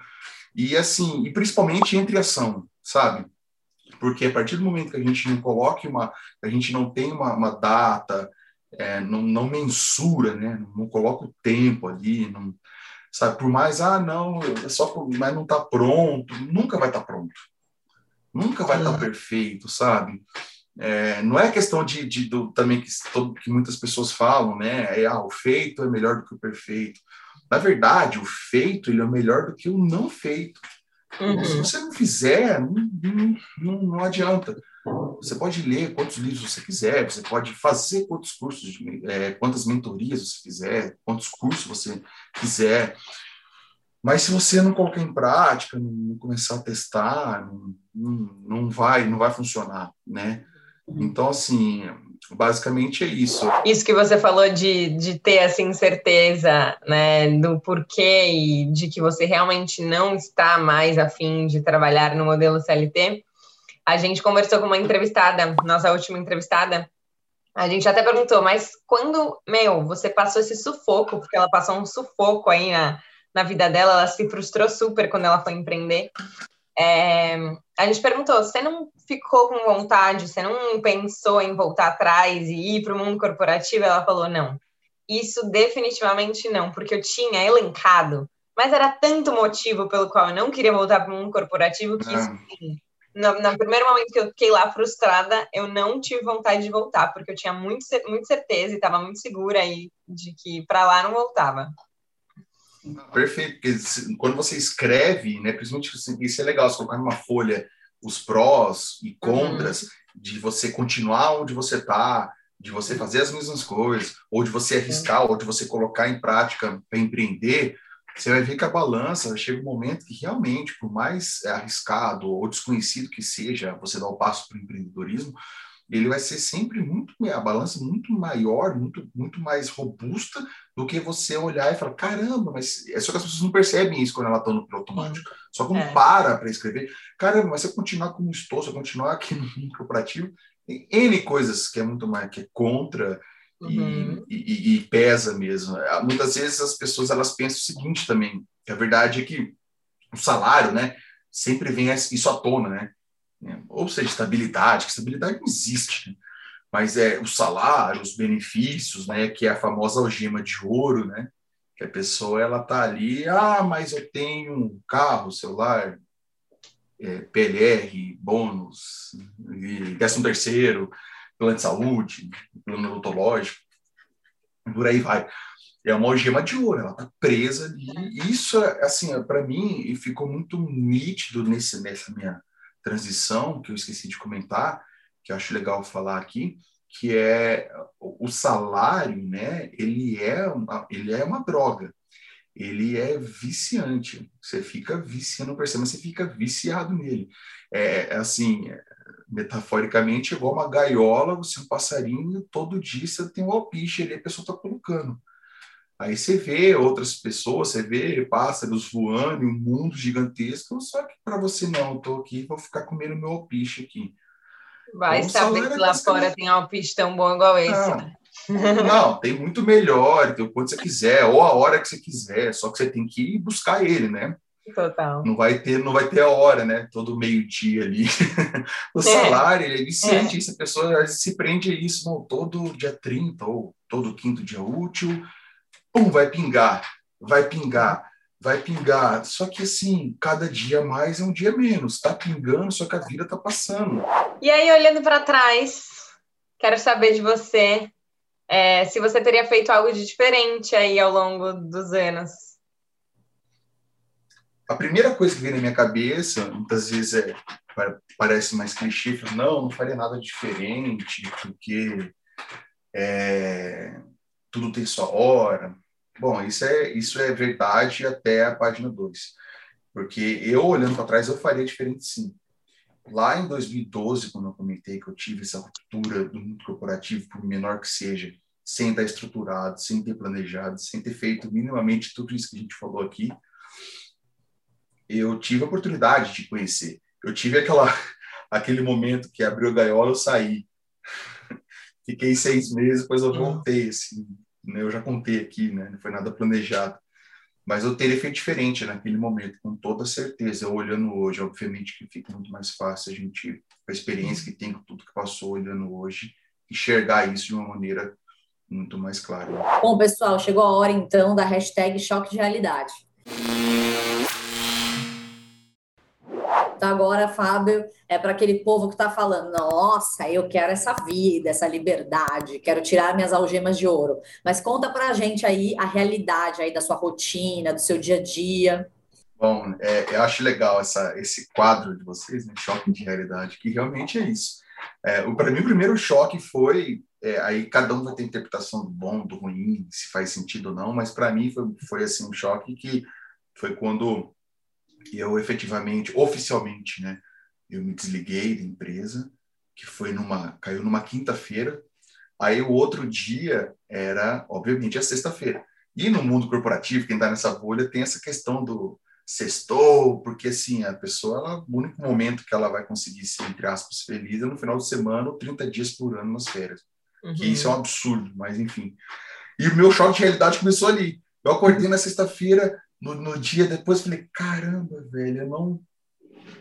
E assim, e principalmente entre ação, sabe? Porque a partir do momento que a gente não coloque uma, a gente não tem uma, uma data, é, não, não mensura, né? Não coloca o tempo ali, não, sabe? Por mais, ah, não, é só por, mas não está pronto, nunca vai estar tá pronto, nunca vai estar tá perfeito, sabe? É, não é questão de, de do, também que, todo, que muitas pessoas falam, né? É, ah, o feito é melhor do que o perfeito. Na verdade, o feito ele é melhor do que o não feito. Uhum. Se você não fizer, não, não, não, adianta. Você pode ler quantos livros você quiser, você pode fazer quantos cursos, é, quantas mentorias você quiser, quantos cursos você quiser. Mas se você não colocar em prática, não, começar a testar, não, não, vai, não vai funcionar, né? Então, assim, basicamente é isso. Isso que você falou de, de ter assim certeza, né, do porquê e de que você realmente não está mais afim de trabalhar no modelo CLT. A gente conversou com uma entrevistada, nossa última entrevistada. A gente até perguntou, mas quando, meu, você passou esse sufoco, porque ela passou um sufoco aí na, na vida dela, ela se frustrou super quando ela foi empreender. É, a gente perguntou: você não ficou com vontade, você não pensou em voltar atrás e ir para o mundo corporativo? Ela falou: não, isso definitivamente não, porque eu tinha elencado, mas era tanto motivo pelo qual eu não queria voltar para o mundo corporativo que isso, sim, no, no, primeiro momento que eu fiquei lá frustrada, eu não tive vontade de voltar, porque eu tinha muito, muito certeza e estava muito segura aí de que para lá não voltava. Perfeito, porque quando você escreve, né, principalmente isso é legal, você colocar numa folha os prós e contras uhum. de você continuar onde você está, de você fazer as mesmas coisas, ou de você arriscar, uhum. ou de você colocar em prática para empreender, você vai ver que a balança chega um momento que realmente, por mais arriscado ou desconhecido que seja você dar o passo para o empreendedorismo, ele vai ser sempre muito a balança muito maior, muito muito mais robusta do que você olhar e falar caramba, mas é só que as pessoas não percebem isso quando elas estão no piloto automático. Só quando é. para para escrever, caramba, mas se eu continuar como estou, se eu continuar aqui no corporativo, tem N coisas que é muito mais que é contra uhum. e, e, e, pesa mesmo. Muitas vezes as pessoas elas pensam o seguinte também, que a verdade é que o salário, né, sempre vem isso à tona, né? Né? Ou seja, estabilidade, que estabilidade não existe, né? mas é o salário, os benefícios, né, que é a famosa algema de ouro, né, que a pessoa ela tá ali, ah, mas eu tenho um carro, celular, é, PLR, bônus, décimo terceiro, plano de saúde, plano odontológico, por aí vai. É uma algema de ouro, ela tá presa ali. Isso, assim, para mim, ficou muito nítido nesse, nessa minha transição que eu esqueci de comentar, que eu acho legal falar aqui, que é o salário, né? Ele é uma, ele é uma droga. Ele é viciante. Você fica viciando, percebe, mas você fica viciado nele. É, é assim, metaforicamente, igual uma gaiola, você é um passarinho, todo dia você tem um alpiche ali, a pessoa está colocando. Aí você vê outras pessoas, você vê pássaros voando, um mundo gigantesco, só que para você não, tô aqui, vou ficar comendo meu alpiche aqui. Vai então, saber que lá fora tem alpiche tão bom igual esse, não, né? <laughs> Não, tem muito melhor, tem o quanto você quiser, ou a hora que você quiser, só que você tem que ir buscar ele, né? Total. Não vai ter, não vai ter a hora, né? Todo meio-dia ali. <laughs> o é. salário, ele é viciante, é. isso, a pessoa se prende a isso, não, todo dia 30 ou todo quinto dia útil, pum, vai pingar, vai pingar, vai pingar. Só que assim, cada dia mais é um dia menos, tá pingando, só que a vida tá passando. E aí, olhando para trás, quero saber de você, é, se você teria feito algo de diferente aí ao longo dos anos a primeira coisa que vem na minha cabeça, muitas vezes é, parece mais clichê, não, não faria nada diferente, porque é, tudo tem sua hora. Bom, isso é, isso é verdade até a página 2. Porque eu, olhando para trás, eu faria diferente sim. Lá em 2012, quando eu comentei que eu tive essa ruptura do mundo corporativo, por menor que seja, sem estar estruturado, sem ter planejado, sem ter feito minimamente tudo isso que a gente falou aqui, eu tive a oportunidade de conhecer. Eu tive aquela, <laughs> aquele momento que abriu a gaiola, eu saí. <laughs> Fiquei seis meses, depois eu voltei, assim, né? Eu já contei aqui, né? Não foi nada planejado. Mas eu teria feito diferente naquele momento, com toda certeza. Olhando hoje, obviamente que fica muito mais fácil a gente, com a experiência que tem, com tudo que passou olhando hoje, enxergar isso de uma maneira muito mais clara. Bom, pessoal, chegou a hora então da hashtag choque de realidade. Então, agora, Fábio, é para aquele povo que está falando: nossa, eu quero essa vida, essa liberdade, quero tirar minhas algemas de ouro. Mas conta para a gente aí a realidade aí da sua rotina, do seu dia a dia. Bom, é, eu acho legal essa, esse quadro de vocês, né? Choque de realidade, que realmente é isso. É, para mim, o primeiro choque foi. É, aí cada um vai ter interpretação do bom, do ruim, se faz sentido ou não, mas para mim foi, foi assim um choque que foi quando eu efetivamente, oficialmente, né, eu me desliguei da empresa, que foi numa, caiu numa quinta-feira. Aí o outro dia era, obviamente, a sexta-feira. E no mundo corporativo, quem está nessa bolha tem essa questão do sextou, porque assim, a pessoa, ela, o único momento que ela vai conseguir ser, entre aspas, feliz é no final de semana ou 30 dias por ano nas férias. Uhum. Que isso é um absurdo, mas enfim. E o meu choque de realidade começou ali. Eu acordei na sexta-feira, no, no dia depois falei, caramba, velho, eu não,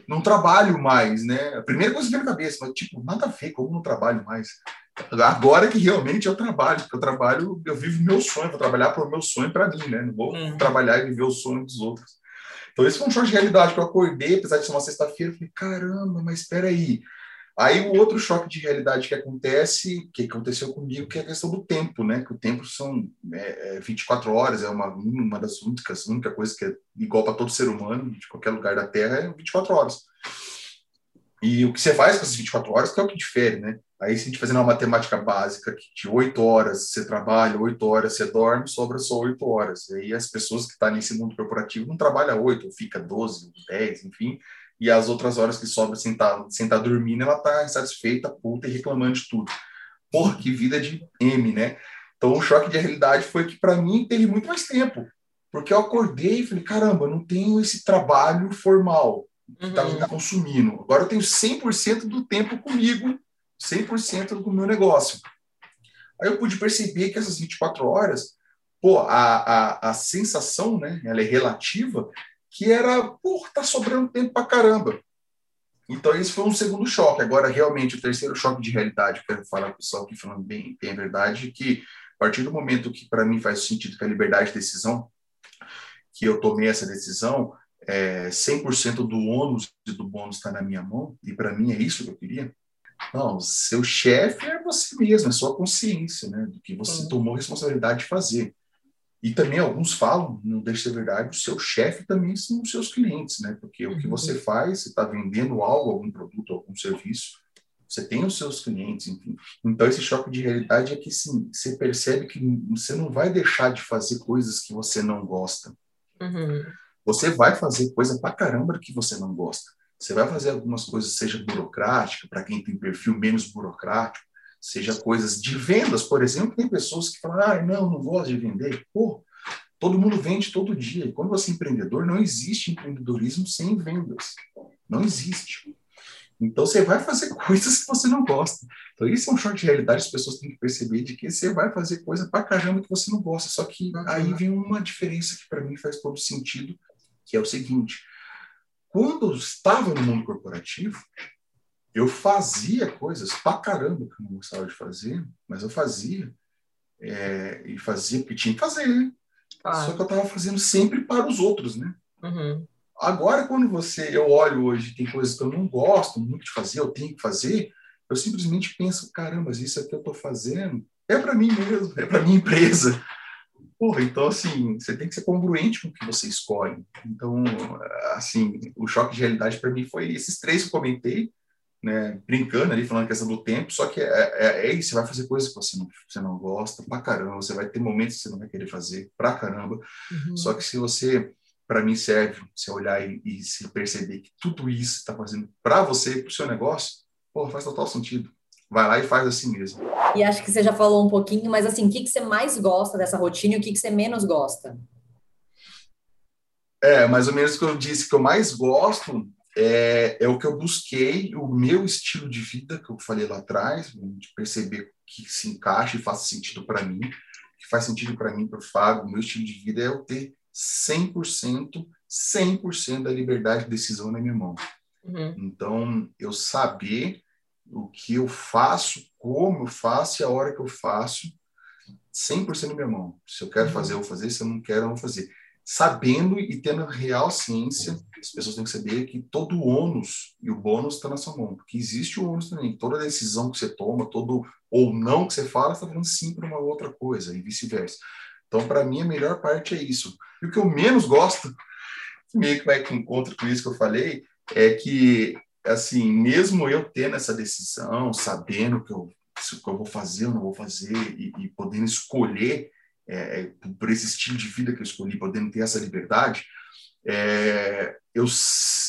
não trabalho mais, né? A primeira coisa que veio na cabeça, mas tipo, nada a ver, como não trabalho mais? Agora que realmente eu trabalho, porque eu trabalho, eu vivo meu sonho, vou trabalhar para o meu sonho para mim, né? Não vou uhum. trabalhar e viver o sonho dos outros. Então, esse foi um choque de realidade que eu acordei, apesar de ser uma sexta-feira, falei, caramba, mas espera aí. Aí o outro choque de realidade que acontece, que aconteceu comigo, que é a questão do tempo, né? Que o tempo são é, 24 é horas, é uma, uma das únicas, única coisa que é igual para todo ser humano, de qualquer lugar da Terra, é 24 horas. E o que você faz com essas 24 horas que é o que difere, né? Aí, se a gente fazendo uma matemática básica, que de 8 horas você trabalha, 8 horas você dorme, sobra só 8 horas. E aí as pessoas que estão tá nesse mundo corporativo não trabalham 8, fica 12, 10, enfim e as outras horas que sobra sem estar tá, tá dormindo, ela tá insatisfeita, puta e reclamando de tudo. Porra, que vida de M, né? Então o choque de realidade foi que para mim teve muito mais tempo, porque eu acordei e falei, caramba, não tenho esse trabalho formal que uhum. me consumindo. Agora eu tenho 100% do tempo comigo, 100% do meu negócio. Aí eu pude perceber que essas 24 horas, pô, a, a, a sensação, né, ela é relativa, que era, por tá sobrando tempo para caramba. Então, esse foi um segundo choque. Agora, realmente, o terceiro choque de realidade, que eu quero falar para o pessoal aqui falando bem, bem a verdade, que a partir do momento que para mim faz sentido que a liberdade de decisão, que eu tomei essa decisão, é, 100% do ônus e do bônus está na minha mão, e para mim é isso que eu queria. Não, seu chefe é você mesmo, é sua consciência, né, do que você tomou responsabilidade de fazer. E também alguns falam, não deixa de ser verdade, o seu chefe também são os seus clientes, né? Porque o que você uhum. faz, você está vendendo algo, algum produto, algum serviço, você tem os seus clientes, enfim. Então, esse choque de realidade é que, sim, você percebe que você não vai deixar de fazer coisas que você não gosta. Uhum. Você vai fazer coisa pra caramba que você não gosta. Você vai fazer algumas coisas, seja burocrática, para quem tem perfil menos burocrático, seja coisas de vendas, por exemplo, tem pessoas que falam, ah, não, não gosto de vender. Pô, todo mundo vende todo dia. E quando você é empreendedor, não existe empreendedorismo sem vendas. Não existe. Então você vai fazer <laughs> coisas que você não gosta. Então isso é um choque de realidade, as pessoas têm que perceber de que você vai fazer coisa pra caramba que você não gosta. Só que aí vem uma diferença que para mim faz todo sentido, que é o seguinte: quando eu estava no mundo corporativo, eu fazia coisas pra caramba que eu não gostava de fazer, mas eu fazia. É, e fazia porque tinha que fazer. Ah. Só que eu estava fazendo sempre para os outros, né? Uhum. Agora, quando você, eu olho hoje, tem coisas que eu não gosto muito de fazer, eu tenho que fazer, eu simplesmente penso, caramba, isso aqui eu estou fazendo é para mim mesmo, é para minha empresa. Porra, então, assim, você tem que ser congruente com o que você escolhe. Então, assim, o choque de realidade para mim foi esses três que eu comentei, né, brincando ali, falando a questão do tempo, só que é, é, é, isso, você vai fazer coisas que você não, você não gosta pra caramba, você vai ter momentos que você não vai querer fazer pra caramba, uhum. só que se você para mim serve você olhar e, e, se perceber que tudo isso está fazendo para você, para o seu negócio, pô, faz total sentido. Vai lá e faz assim mesmo. E acho que você já falou um pouquinho, mas assim, o que, que você mais gosta dessa rotina e o que, que você menos gosta? É, mais ou menos o que eu disse que eu mais gosto é, é o que eu busquei, o meu estilo de vida, que eu falei lá atrás, de perceber que se encaixa e faz sentido para mim, que faz sentido para mim, para o Fábio, o meu estilo de vida é eu ter 100%, 100% da liberdade de decisão na minha mão. Uhum. Então, eu saber o que eu faço, como eu faço e a hora que eu faço, 100% na minha mão. Se eu quero uhum. fazer, eu vou fazer. Se eu não quero, eu não vou fazer. Sabendo e tendo real ciência, as pessoas têm que saber que todo o ônus e o bônus está na sua mão. Porque existe o ônus também. Toda decisão que você toma, todo ou não que você fala, está falando sim para uma outra coisa e vice-versa. Então, para mim, a melhor parte é isso. E o que eu menos gosto, <laughs> meio que vai com encontro com isso que eu falei, é que, assim, mesmo eu tendo essa decisão, sabendo que eu, que eu vou fazer ou não vou fazer, e, e podendo escolher é, é, por esse estilo de vida que eu escolhi, podendo ter essa liberdade, é, eu,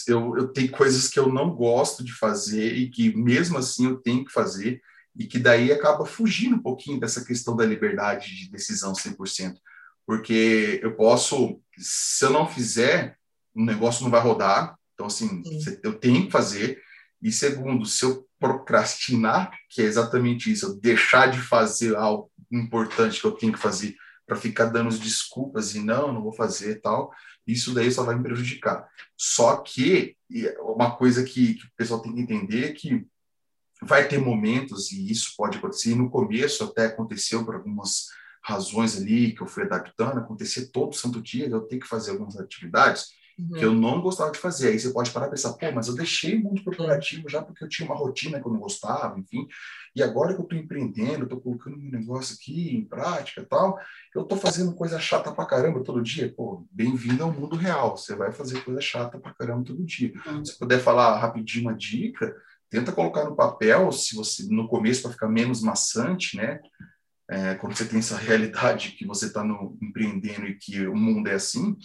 eu, eu tenho coisas que eu não gosto de fazer e que mesmo assim eu tenho que fazer e que daí acaba fugindo um pouquinho dessa questão da liberdade de decisão 100%, porque eu posso, se eu não fizer, o negócio não vai rodar, então assim, Sim. eu tenho que fazer, e segundo, se eu procrastinar, que é exatamente isso, eu deixar de fazer algo importante que eu tenho que fazer para ficar dando desculpas e não, não vou fazer tal, isso daí só vai me prejudicar. Só que uma coisa que, que o pessoal tem que entender é que vai ter momentos, e isso pode acontecer, e no começo até aconteceu por algumas razões ali que eu fui adaptando, acontecer todo santo dia, eu tenho que fazer algumas atividades uhum. que eu não gostava de fazer. Aí você pode parar e pensar, pô, mas eu deixei o mundo corporativo já porque eu tinha uma rotina que eu não gostava, enfim, e agora que eu estou empreendendo, estou colocando um negócio aqui em prática e tal, eu estou fazendo coisa chata pra caramba todo dia. Pô, bem-vindo ao mundo real, você vai fazer coisa chata pra caramba todo dia. Uhum. Se puder falar rapidinho uma dica, tenta colocar no papel, se você no começo para ficar menos maçante, né? É, quando você tem essa <laughs> realidade que você está empreendendo e que o mundo é assim,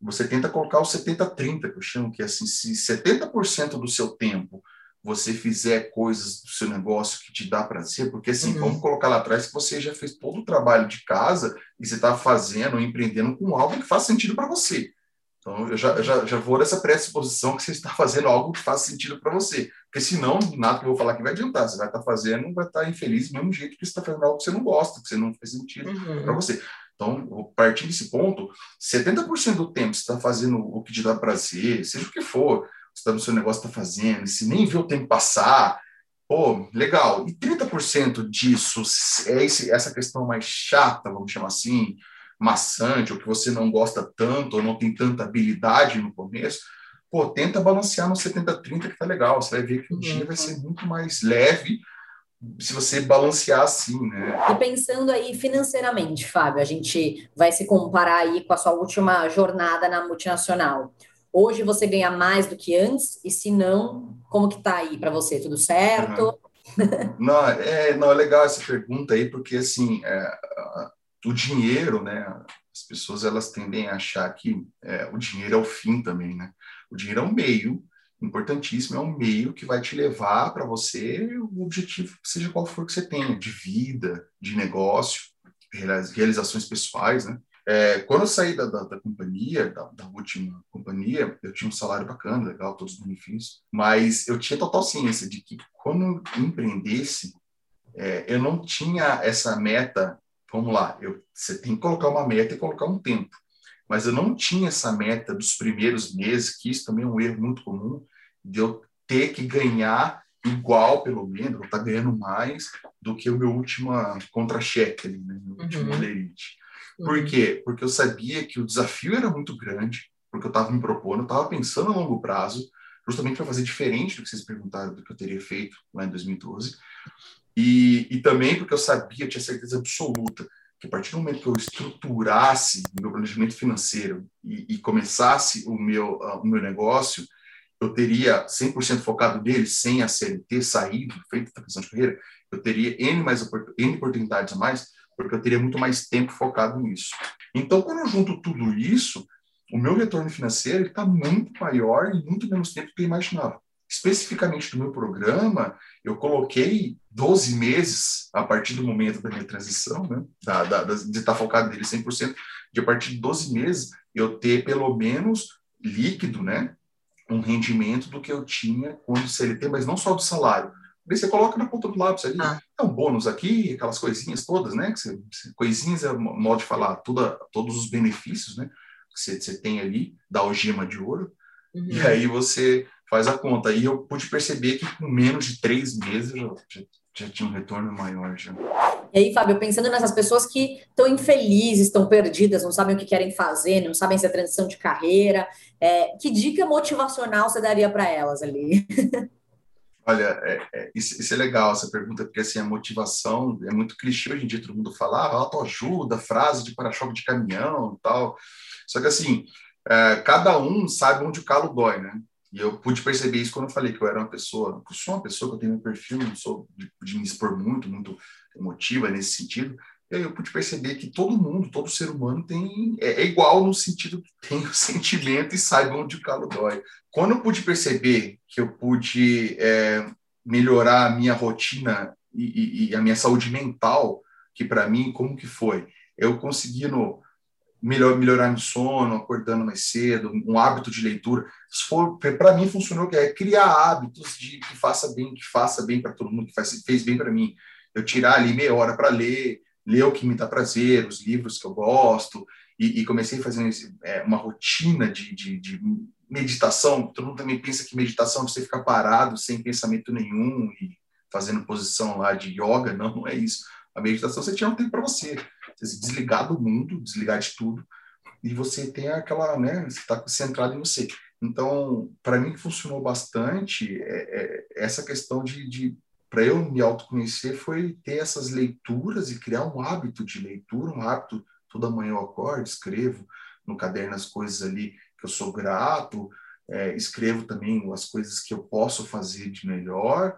você tenta colocar o 70-30, que eu chamo, que é assim, se 70% do seu tempo você fizer coisas do seu negócio que te dá prazer, porque assim, uhum. vamos colocar lá atrás que você já fez todo o trabalho de casa e você está fazendo, empreendendo com algo que faz sentido para você. Então, eu já, já, já vou nessa predisposição que você está fazendo algo que faz sentido para você. Porque senão, nada que eu vou falar que vai adiantar. Você vai estar tá fazendo, vai estar tá infeliz do mesmo jeito que você está fazendo algo que você não gosta, que você não faz sentido uhum. para você. Então, a partir desse ponto, 70% do tempo você está fazendo o que te dá prazer, seja o que for, você está no seu negócio, está fazendo, e se nem vê o tempo passar, pô, legal. E 30% disso é esse, essa questão mais chata, vamos chamar assim, maçante, ou que você não gosta tanto, ou não tem tanta habilidade no começo, pô, tenta balancear no 70-30 que tá legal. Você vai ver que o dia vai ser muito mais leve se você balancear assim, né? E pensando aí financeiramente, Fábio, a gente vai se comparar aí com a sua última jornada na multinacional. Hoje você ganha mais do que antes? E se não, como que tá aí para você? Tudo certo? Uhum. Não, é, não, é legal essa pergunta aí, porque assim, é, o dinheiro, né? As pessoas elas tendem a achar que é, o dinheiro é o fim também, né? O dinheiro é um meio importantíssimo, é um meio que vai te levar para você o objetivo, seja qual for que você tenha, de vida, de negócio, realizações pessoais, né? É, quando eu saí da, da, da companhia, da, da, última companhia, eu tinha um salário bacana, legal, todos os benefícios, mas eu tinha total ciência de que quando eu empreendesse, é, eu não tinha essa meta, vamos lá, eu, você tem que colocar uma meta e colocar um tempo, mas eu não tinha essa meta dos primeiros meses, que isso também é um erro muito comum, de eu ter que ganhar igual, pelo menos, ou estar tá ganhando mais do que o meu último contra-cheque, né, meu último uhum. elite. Por uhum. quê? Porque eu sabia que o desafio era muito grande, porque eu estava me propondo, eu estava pensando a longo prazo, justamente para fazer diferente do que vocês perguntaram do que eu teria feito lá em 2012. E, e também porque eu sabia, eu tinha certeza absoluta, que a partir do momento que eu estruturasse o meu planejamento financeiro e, e começasse o meu, uh, o meu negócio, eu teria 100% focado nele, sem a CLT, saído, feito a questão de carreira, eu teria N, mais, N oportunidades a mais, porque eu teria muito mais tempo focado nisso. Então, quando eu junto tudo isso, o meu retorno financeiro está muito maior em muito menos tempo do que eu imaginava. Especificamente do meu programa, eu coloquei 12 meses a partir do momento da minha transição, né, da, da, de estar focado nele 100%, de a partir de 12 meses eu ter pelo menos líquido, né, um rendimento do que eu tinha quando CLT, mas não só do salário, Daí você coloca na ponta do lápis ali. Ah. É um bônus aqui, aquelas coisinhas todas, né? Que você, coisinhas é modo de falar, toda, todos os benefícios, né? Que você, você tem ali da algema de ouro. Uhum. E aí você faz a conta. E eu pude perceber que com menos de três meses eu já, já, tinha um retorno maior já. E aí, Fábio, pensando nessas pessoas que estão infelizes, estão perdidas, não sabem o que querem fazer, não sabem se é transição de carreira, é, que dica motivacional você daria para elas ali? <laughs> Olha, é, é, isso, isso, é legal, essa pergunta, porque assim, a motivação é muito clichê hoje em dia, todo mundo fala, ah, autoajuda, frase de para-choque de caminhão e tal. Só que assim, é, cada um sabe onde o calo dói, né? E eu pude perceber isso quando eu falei que eu era uma pessoa, eu sou uma pessoa que eu tenho um perfil, não sou de, de me expor muito, muito emotiva nesse sentido, e aí eu pude perceber que todo mundo, todo ser humano tem é, é, igual no sentido que tem o <laughs> sentimento e saiba onde o calo dói. Quando eu pude perceber que eu pude é, melhorar a minha rotina e, e, e, a minha saúde mental, que para mim, como que foi? Eu conseguindo melhor, melhorar meu sono, acordando mais cedo, um hábito de leitura. Para mim funcionou que é criar hábitos de que faça bem, que faça bem para todo mundo, que faz, fez bem para mim. Eu tirar ali meia hora para ler, ler o que me dá prazer, os livros que eu gosto, e, e comecei fazer é, uma rotina de, de, de, meditação. Todo mundo também pensa que meditação é você ficar parado, sem pensamento nenhum, e fazendo posição lá de yoga. Não, não é isso. A meditação você tinha um tempo para você. Você se desligar do mundo, desligar de tudo, e você tem aquela, né, você está centrado em você. Então, para mim, funcionou bastante é, é, essa questão de, de para eu me autoconhecer foi ter essas leituras e criar um hábito de leitura, um hábito, toda manhã eu acordo, escrevo no caderno as coisas ali que eu sou grato, é, escrevo também as coisas que eu posso fazer de melhor,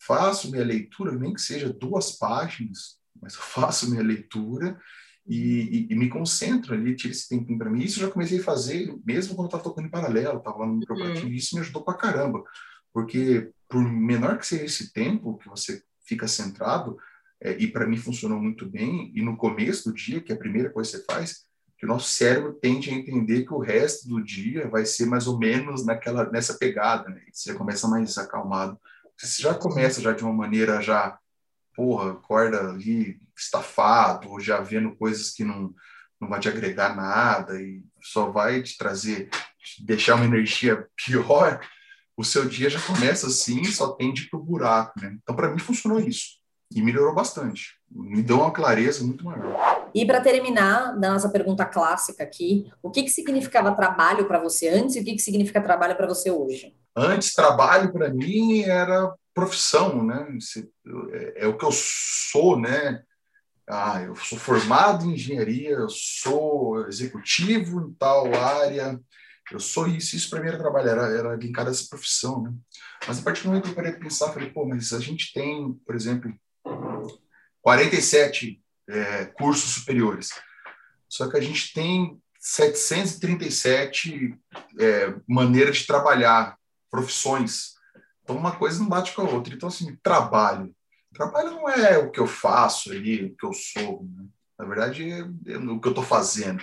faço minha leitura, nem que seja duas páginas, mas eu faço minha leitura e, e, e me concentro ali, tiro esse tempinho para mim. Isso eu já comecei a fazer mesmo quando eu estava tocando em paralelo, estava lá no corporativo, uhum. e isso me ajudou para caramba, porque por menor que seja esse tempo que você fica centrado, é, e para mim funcionou muito bem, e no começo do dia, que é a primeira coisa que você faz, que o nosso cérebro tende a entender que o resto do dia vai ser mais ou menos naquela nessa pegada, né? Você já começa mais acalmado. Você já começa já de uma maneira já, porra, acorda ali estafado, ou já vendo coisas que não não vai te agregar nada e só vai te trazer, te deixar uma energia pior o seu dia já começa assim, só tende para o buraco, né? Então, para mim, funcionou isso. E melhorou bastante. Me deu uma clareza muito maior. E para terminar, da nossa pergunta clássica aqui, o que, que significava trabalho para você antes e o que, que significa trabalho para você hoje? Antes, trabalho para mim era profissão, né? É, é o que eu sou, né? Ah, eu sou formado em engenharia, eu sou executivo em tal área, eu sou isso, isso para mim era trabalho, era, era a essa profissão, né? Mas a partir do momento que eu parei de pensar, falei, pô, mas a gente tem, por exemplo, 47 é, cursos superiores, só que a gente tem 737 é, maneiras de trabalhar profissões. Então, uma coisa não bate com a outra. Então, assim, trabalho. Trabalho não é o que eu faço ali, o que eu sou. Né? Na verdade, é, é o que eu estou fazendo.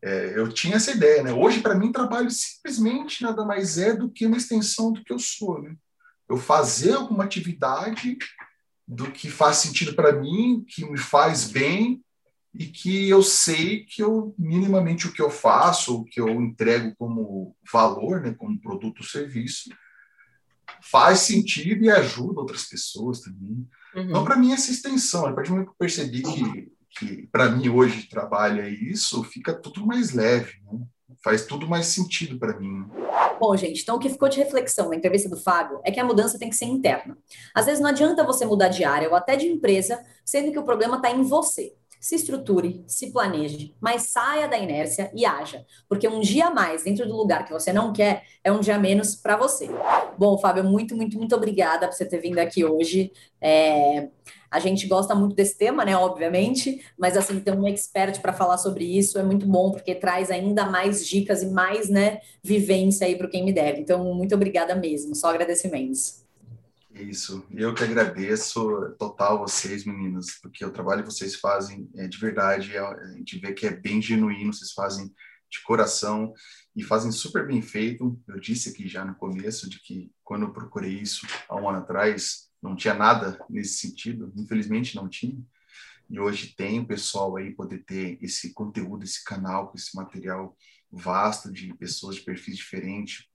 É, eu tinha essa ideia, né? Hoje, para mim, trabalho simplesmente nada mais é do que uma extensão do que eu sou, né? Eu fazer alguma atividade do que faz sentido para mim, que me faz bem e que eu sei que eu minimamente o que eu faço, o que eu entrego como valor, né, como produto ou serviço, faz sentido e ajuda outras pessoas também. Uhum. Então, para mim, essa extensão, a partir do momento que eu percebi que, que para mim hoje trabalho é isso, fica tudo mais leve, né? faz tudo mais sentido para mim. Bom, gente, então o que ficou de reflexão na entrevista do Fábio é que a mudança tem que ser interna. Às vezes não adianta você mudar de área ou até de empresa, sendo que o problema está em você se estruture, se planeje, mas saia da inércia e haja, porque um dia mais dentro do lugar que você não quer é um dia menos para você. Bom, Fábio, muito, muito, muito obrigada por você ter vindo aqui hoje. É... A gente gosta muito desse tema, né? Obviamente, mas assim, ter um expert para falar sobre isso é muito bom, porque traz ainda mais dicas e mais, né, vivência aí para quem me deve. Então, muito obrigada mesmo, só agradecimentos. Isso, eu que agradeço total vocês, meninas, porque o trabalho que vocês fazem é de verdade, é, a gente vê que é bem genuíno, vocês fazem de coração e fazem super bem feito. Eu disse aqui já no começo de que quando eu procurei isso há um ano atrás, não tinha nada nesse sentido, infelizmente não tinha. E hoje tem o pessoal aí poder ter esse conteúdo, esse canal, esse material vasto de pessoas de perfis diferentes,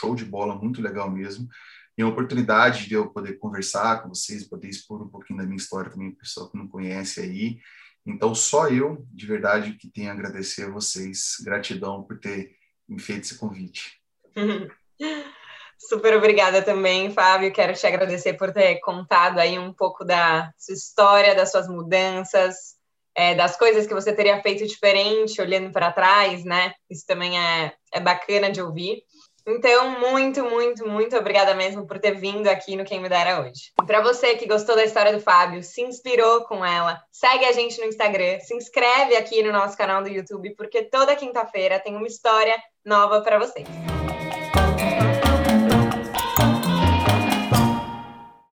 show de bola, muito legal mesmo e a oportunidade de eu poder conversar com vocês, poder expor um pouquinho da minha história também para o pessoal que não conhece aí. Então, só eu, de verdade, que tenho a agradecer a vocês. Gratidão por ter me feito esse convite. <laughs> Super obrigada também, Fábio. Quero te agradecer por ter contado aí um pouco da sua história, das suas mudanças, é, das coisas que você teria feito diferente olhando para trás, né? Isso também é, é bacana de ouvir. Então, muito, muito, muito obrigada mesmo por ter vindo aqui no Quem Me Dera hoje. Para você que gostou da história do Fábio, se inspirou com ela, segue a gente no Instagram, se inscreve aqui no nosso canal do YouTube, porque toda quinta-feira tem uma história nova para vocês.